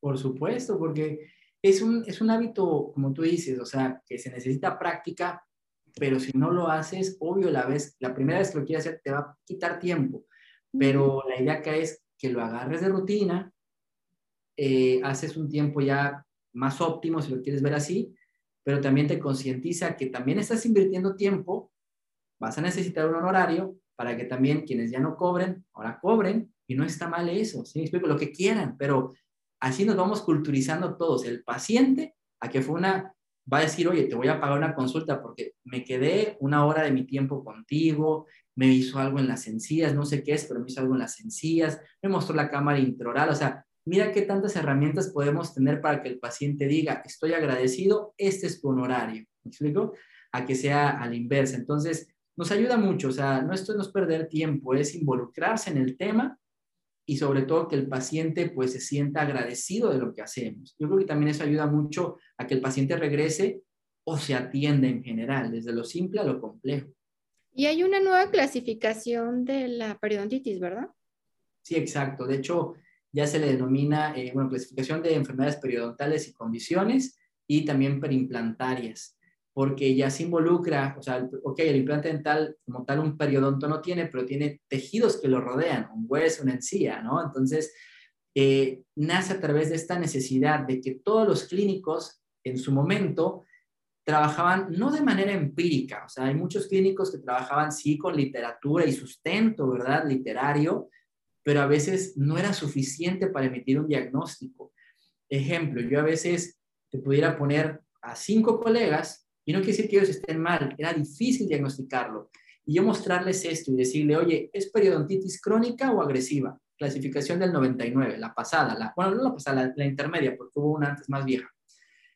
Por supuesto, porque es un, es un hábito, como tú dices, o sea, que se necesita práctica, pero si no lo haces, obvio, la, vez, la primera vez que lo quieres hacer te va a quitar tiempo, pero la idea acá es que lo agarres de rutina, eh, haces un tiempo ya más óptimo, si lo quieres ver así, pero también te concientiza que también estás invirtiendo tiempo, vas a necesitar un honorario para que también quienes ya no cobren, ahora cobren, y no está mal eso, ¿sí? Explico lo que quieran, pero así nos vamos culturizando todos, el paciente a que fue una va a decir, oye, te voy a pagar una consulta porque me quedé una hora de mi tiempo contigo, me hizo algo en las encías, no sé qué es, pero me hizo algo en las encías, me mostró la cámara intraoral, o sea, mira qué tantas herramientas podemos tener para que el paciente diga, estoy agradecido, este es tu honorario, ¿me explico? A que sea a la inversa. Entonces, nos ayuda mucho, o sea, no esto no es perder tiempo, es involucrarse en el tema y sobre todo que el paciente pues se sienta agradecido de lo que hacemos. Yo creo que también eso ayuda mucho a que el paciente regrese o se atienda en general, desde lo simple a lo complejo. Y hay una nueva clasificación de la periodontitis, ¿verdad? Sí, exacto. De hecho, ya se le denomina, eh, bueno, clasificación de enfermedades periodontales y condiciones y también perimplantarias porque ya se involucra, o sea, ok, el implante dental como tal un periodonto no tiene, pero tiene tejidos que lo rodean, un hueso, una encía, ¿no? Entonces, eh, nace a través de esta necesidad de que todos los clínicos en su momento trabajaban no de manera empírica, o sea, hay muchos clínicos que trabajaban sí con literatura y sustento, ¿verdad? Literario, pero a veces no era suficiente para emitir un diagnóstico. Ejemplo, yo a veces te pudiera poner a cinco colegas y no quiere decir que ellos estén mal, era difícil diagnosticarlo. Y yo mostrarles esto y decirle, oye, ¿es periodontitis crónica o agresiva? Clasificación del 99, la pasada, la, bueno, no la pasada, la, intermedia, porque hubo una antes más vieja.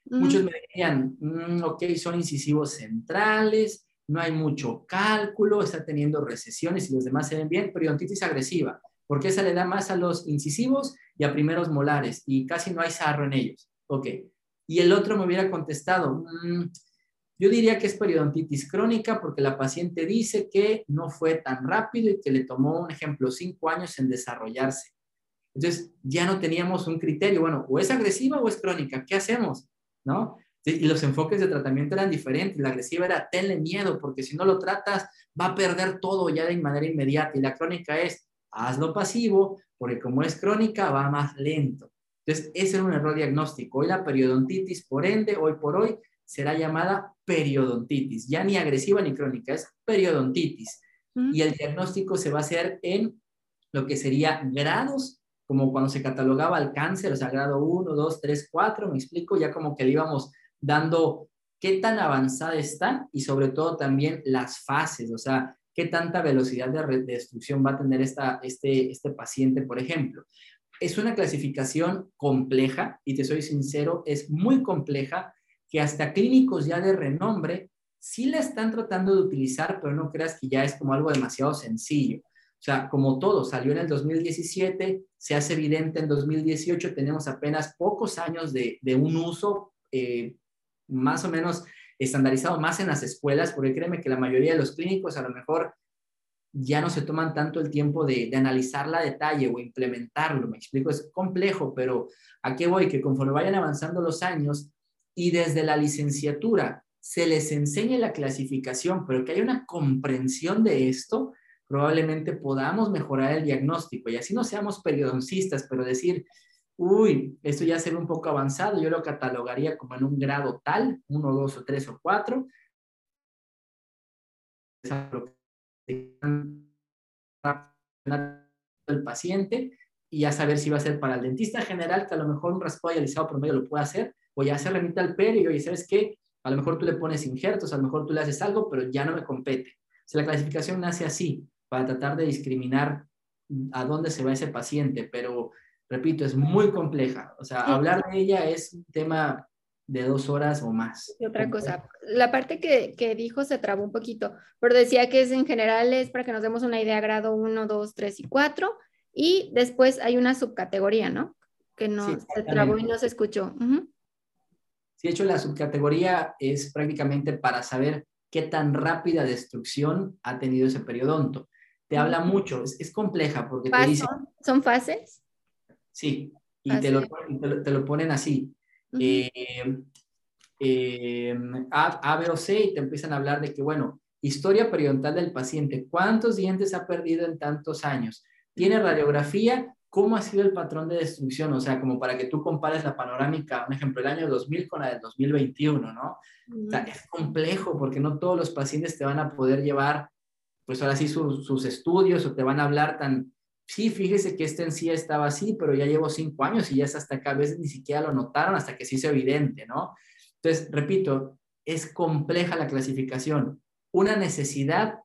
Mm. Muchos me decían, mm, ok, son incisivos centrales, no hay mucho cálculo, está teniendo recesiones y los demás se ven bien, periodontitis agresiva, porque esa le da más a los incisivos y a primeros molares y casi no hay sarro en ellos. Ok. Y el otro me hubiera contestado, mmm, yo diría que es periodontitis crónica porque la paciente dice que no fue tan rápido y que le tomó, un ejemplo, cinco años en desarrollarse. Entonces, ya no teníamos un criterio, bueno, o es agresiva o es crónica, ¿qué hacemos? ¿No? Y los enfoques de tratamiento eran diferentes. La agresiva era tenle miedo, porque si no lo tratas, va a perder todo ya de manera inmediata. Y la crónica es hazlo pasivo, porque como es crónica, va más lento. Entonces, ese era un error diagnóstico. Hoy la periodontitis, por ende, hoy por hoy, será llamada periodontitis, ya ni agresiva ni crónica, es periodontitis. Y el diagnóstico se va a hacer en lo que sería grados, como cuando se catalogaba el cáncer, o sea, grado 1, 2, 3, 4, me explico, ya como que le íbamos dando qué tan avanzada está y sobre todo también las fases, o sea, qué tanta velocidad de, destrucción va a tener esta, este, este paciente, por ejemplo. Es una clasificación compleja y te soy sincero, es muy compleja que hasta clínicos ya de renombre sí la están tratando de utilizar, pero no creas que ya es como algo demasiado sencillo. O sea, como todo, salió en el 2017, se hace evidente en 2018, tenemos apenas pocos años de, un uso eh, más o menos estandarizado más en las escuelas, porque créeme que la mayoría de los clínicos a lo mejor ya no se toman tanto el tiempo de, de analizarla a detalle o implementarlo. Me explico, es complejo, pero ¿a qué voy? Que conforme vayan avanzando los años y desde la licenciatura se les enseñe la clasificación, pero que haya una comprensión de esto, probablemente podamos mejorar el diagnóstico y así no seamos periodoncistas, pero decir, uy, esto ya se ve un poco avanzado, yo lo catalogaría como en un grado tal, uno, dos o tres o cuatro. el paciente y ya saber si va a ser para el dentista general, que a lo mejor un raspado alisado promedio lo puede hacer, o ya se remite al perio y sabes qué, a lo mejor tú le pones injertos, a lo mejor tú le haces algo, pero ya no me compete. O sea, la clasificación nace así, para tratar de discriminar a dónde se va ese paciente, pero repito, es muy compleja. O sea, hablar de ella es un tema de dos horas o más. Y otra cosa, la parte que, que, dijo se trabó un poquito, pero decía que es en general es para que nos demos una idea, grado 1, 2, 3 y 4, y después hay una subcategoría, ¿no? Que no se trabó y no se escuchó. Sí, de hecho la subcategoría es prácticamente para saber qué tan rápida destrucción ha tenido ese periodonto. Te habla mucho, es, es compleja porque te dice... ¿Son fases? Sí, y, te lo, te, lo, ponen así. Eh, eh, a, B o C y te empiezan a hablar de que, bueno, historia periodontal del paciente, cuántos dientes ha perdido en tantos años, tiene radiografía, cómo ha sido el patrón de destrucción, o sea, como para que tú compares la panorámica, un ejemplo, el año 2000 con la del 2021, ¿no? O sea, es complejo porque no todos los pacientes te van a poder llevar, pues ahora sí, sus estudios o te van a hablar tan, sí, fíjese que esto en sí estaba así, pero ya llevo cinco años y ya es hasta acá, a veces ni siquiera lo notaron hasta que se hizo evidente, ¿no? Entonces, repito, es compleja la clasificación, una necesidad,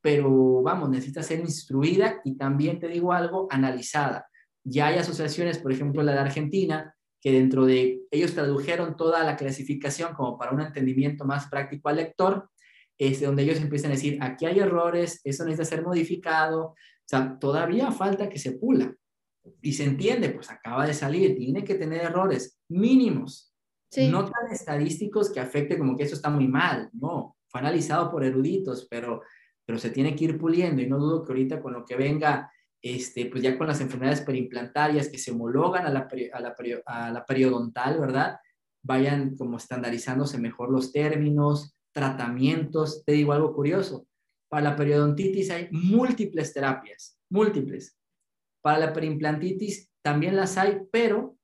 pero vamos, necesita ser instruida y también te digo algo, analizada. Ya hay asociaciones, por ejemplo, la de Argentina, que dentro de ellos tradujeron toda la clasificación como para un entendimiento más práctico al lector, es donde ellos empiezan a decir, aquí hay errores, eso necesita ser modificado, o sea, todavía falta que se pula. Y se entiende, pues acaba de salir, tiene que tener errores mínimos, no tan estadísticos que afecte como que eso está muy mal, no, fue analizado por eruditos, pero, pero se tiene que ir puliendo y no dudo que ahorita con lo que venga, este, pues ya con las enfermedades perimplantarias que se homologan a la, a la, a la periodontal, ¿verdad? Vayan como estandarizándose mejor los términos, tratamientos. Te digo algo curioso, para la periodontitis hay múltiples terapias, múltiples. Para la perimplantitis también las hay, pero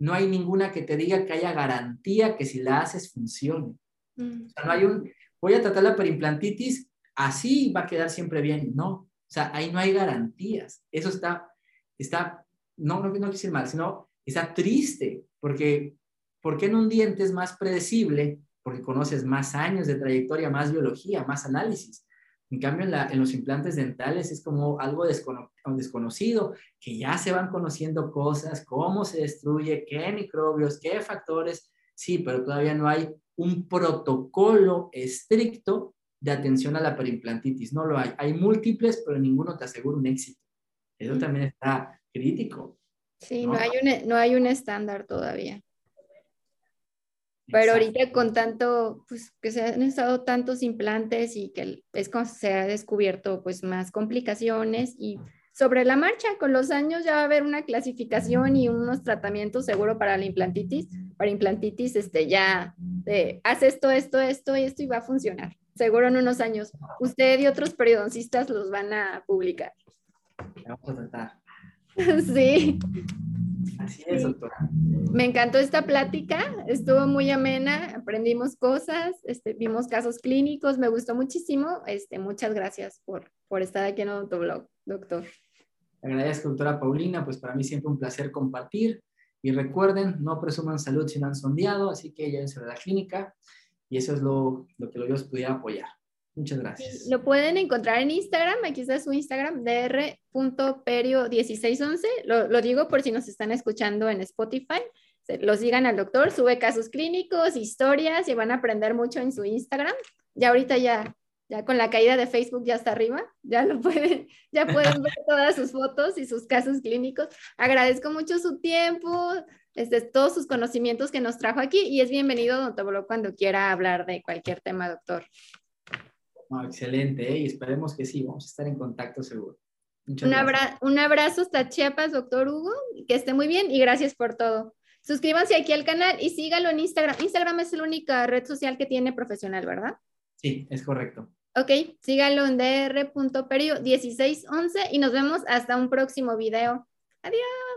no hay ninguna que te diga que haya garantía que si la haces funcione. Mm. O sea, no hay un, voy a tratar la perimplantitis, así va a quedar siempre bien. No, o sea, ahí no hay garantías. Eso está, está, no, no, no decir mal, sino está triste, porque, porque en un diente es más predecible, porque conoces más años de trayectoria, más biología, más análisis. En cambio, en, los implantes dentales es como algo desconocido, que ya se van conociendo cosas, cómo se destruye, qué microbios, qué factores, sí, pero todavía no hay un protocolo estricto de atención a la perimplantitis, no lo hay. Hay múltiples, pero ninguno te asegura un éxito. Eso también está crítico. Sí, no, hay, un, no hay un estándar todavía. Pero ahorita con tanto, pues que se han estado tantos implantes y que es como se ha descubierto pues más complicaciones y sobre la marcha, con los años ya va a haber una clasificación y unos tratamientos seguro para la implantitis. Para implantitis, este, ya de, haz esto, esto, esto y esto y va a funcionar. Seguro en unos años. Usted y otros periodoncistas los van a publicar. Vamos a tratar. sí. Así es, doctora. Me encantó esta plática, estuvo muy amena, aprendimos cosas, este, vimos casos clínicos, me gustó muchísimo. Este, muchas gracias por, por estar aquí en blog, doctor. Agradezco, doctora Paulina, pues para mí siempre un placer compartir. Y recuerden, no presuman salud si no han sondeado, así que llévense a la clínica y eso es lo, lo que yo os pudiera apoyar. Muchas gracias. lo pueden encontrar en Instagram, aquí está su Instagram, dr.perio1611. Lo, lo digo por si nos están escuchando en Spotify. Los sigan al doctor, sube casos clínicos, historias y van a aprender mucho en su Instagram. Ya ahorita ya ya con la caída de Facebook ya está arriba, ya lo pueden, ya pueden ver todas sus fotos y sus casos clínicos. Agradezco mucho su tiempo, este, todos sus conocimientos que nos trajo aquí y es bienvenido Don Tobolo cuando quiera hablar de cualquier tema, doctor. excelente, ¿eh? y esperemos que sí, vamos a estar en contacto seguro. Un, un abrazo hasta Chiapas, doctor Hugo, que esté muy bien y gracias por todo. Suscríbanse aquí al canal y sígalo en Instagram. Instagram es la única red social que tiene profesional, ¿verdad? Sí, es correcto. Ok, síganlo en dr.perio1611 y nos vemos hasta un próximo video. Adiós.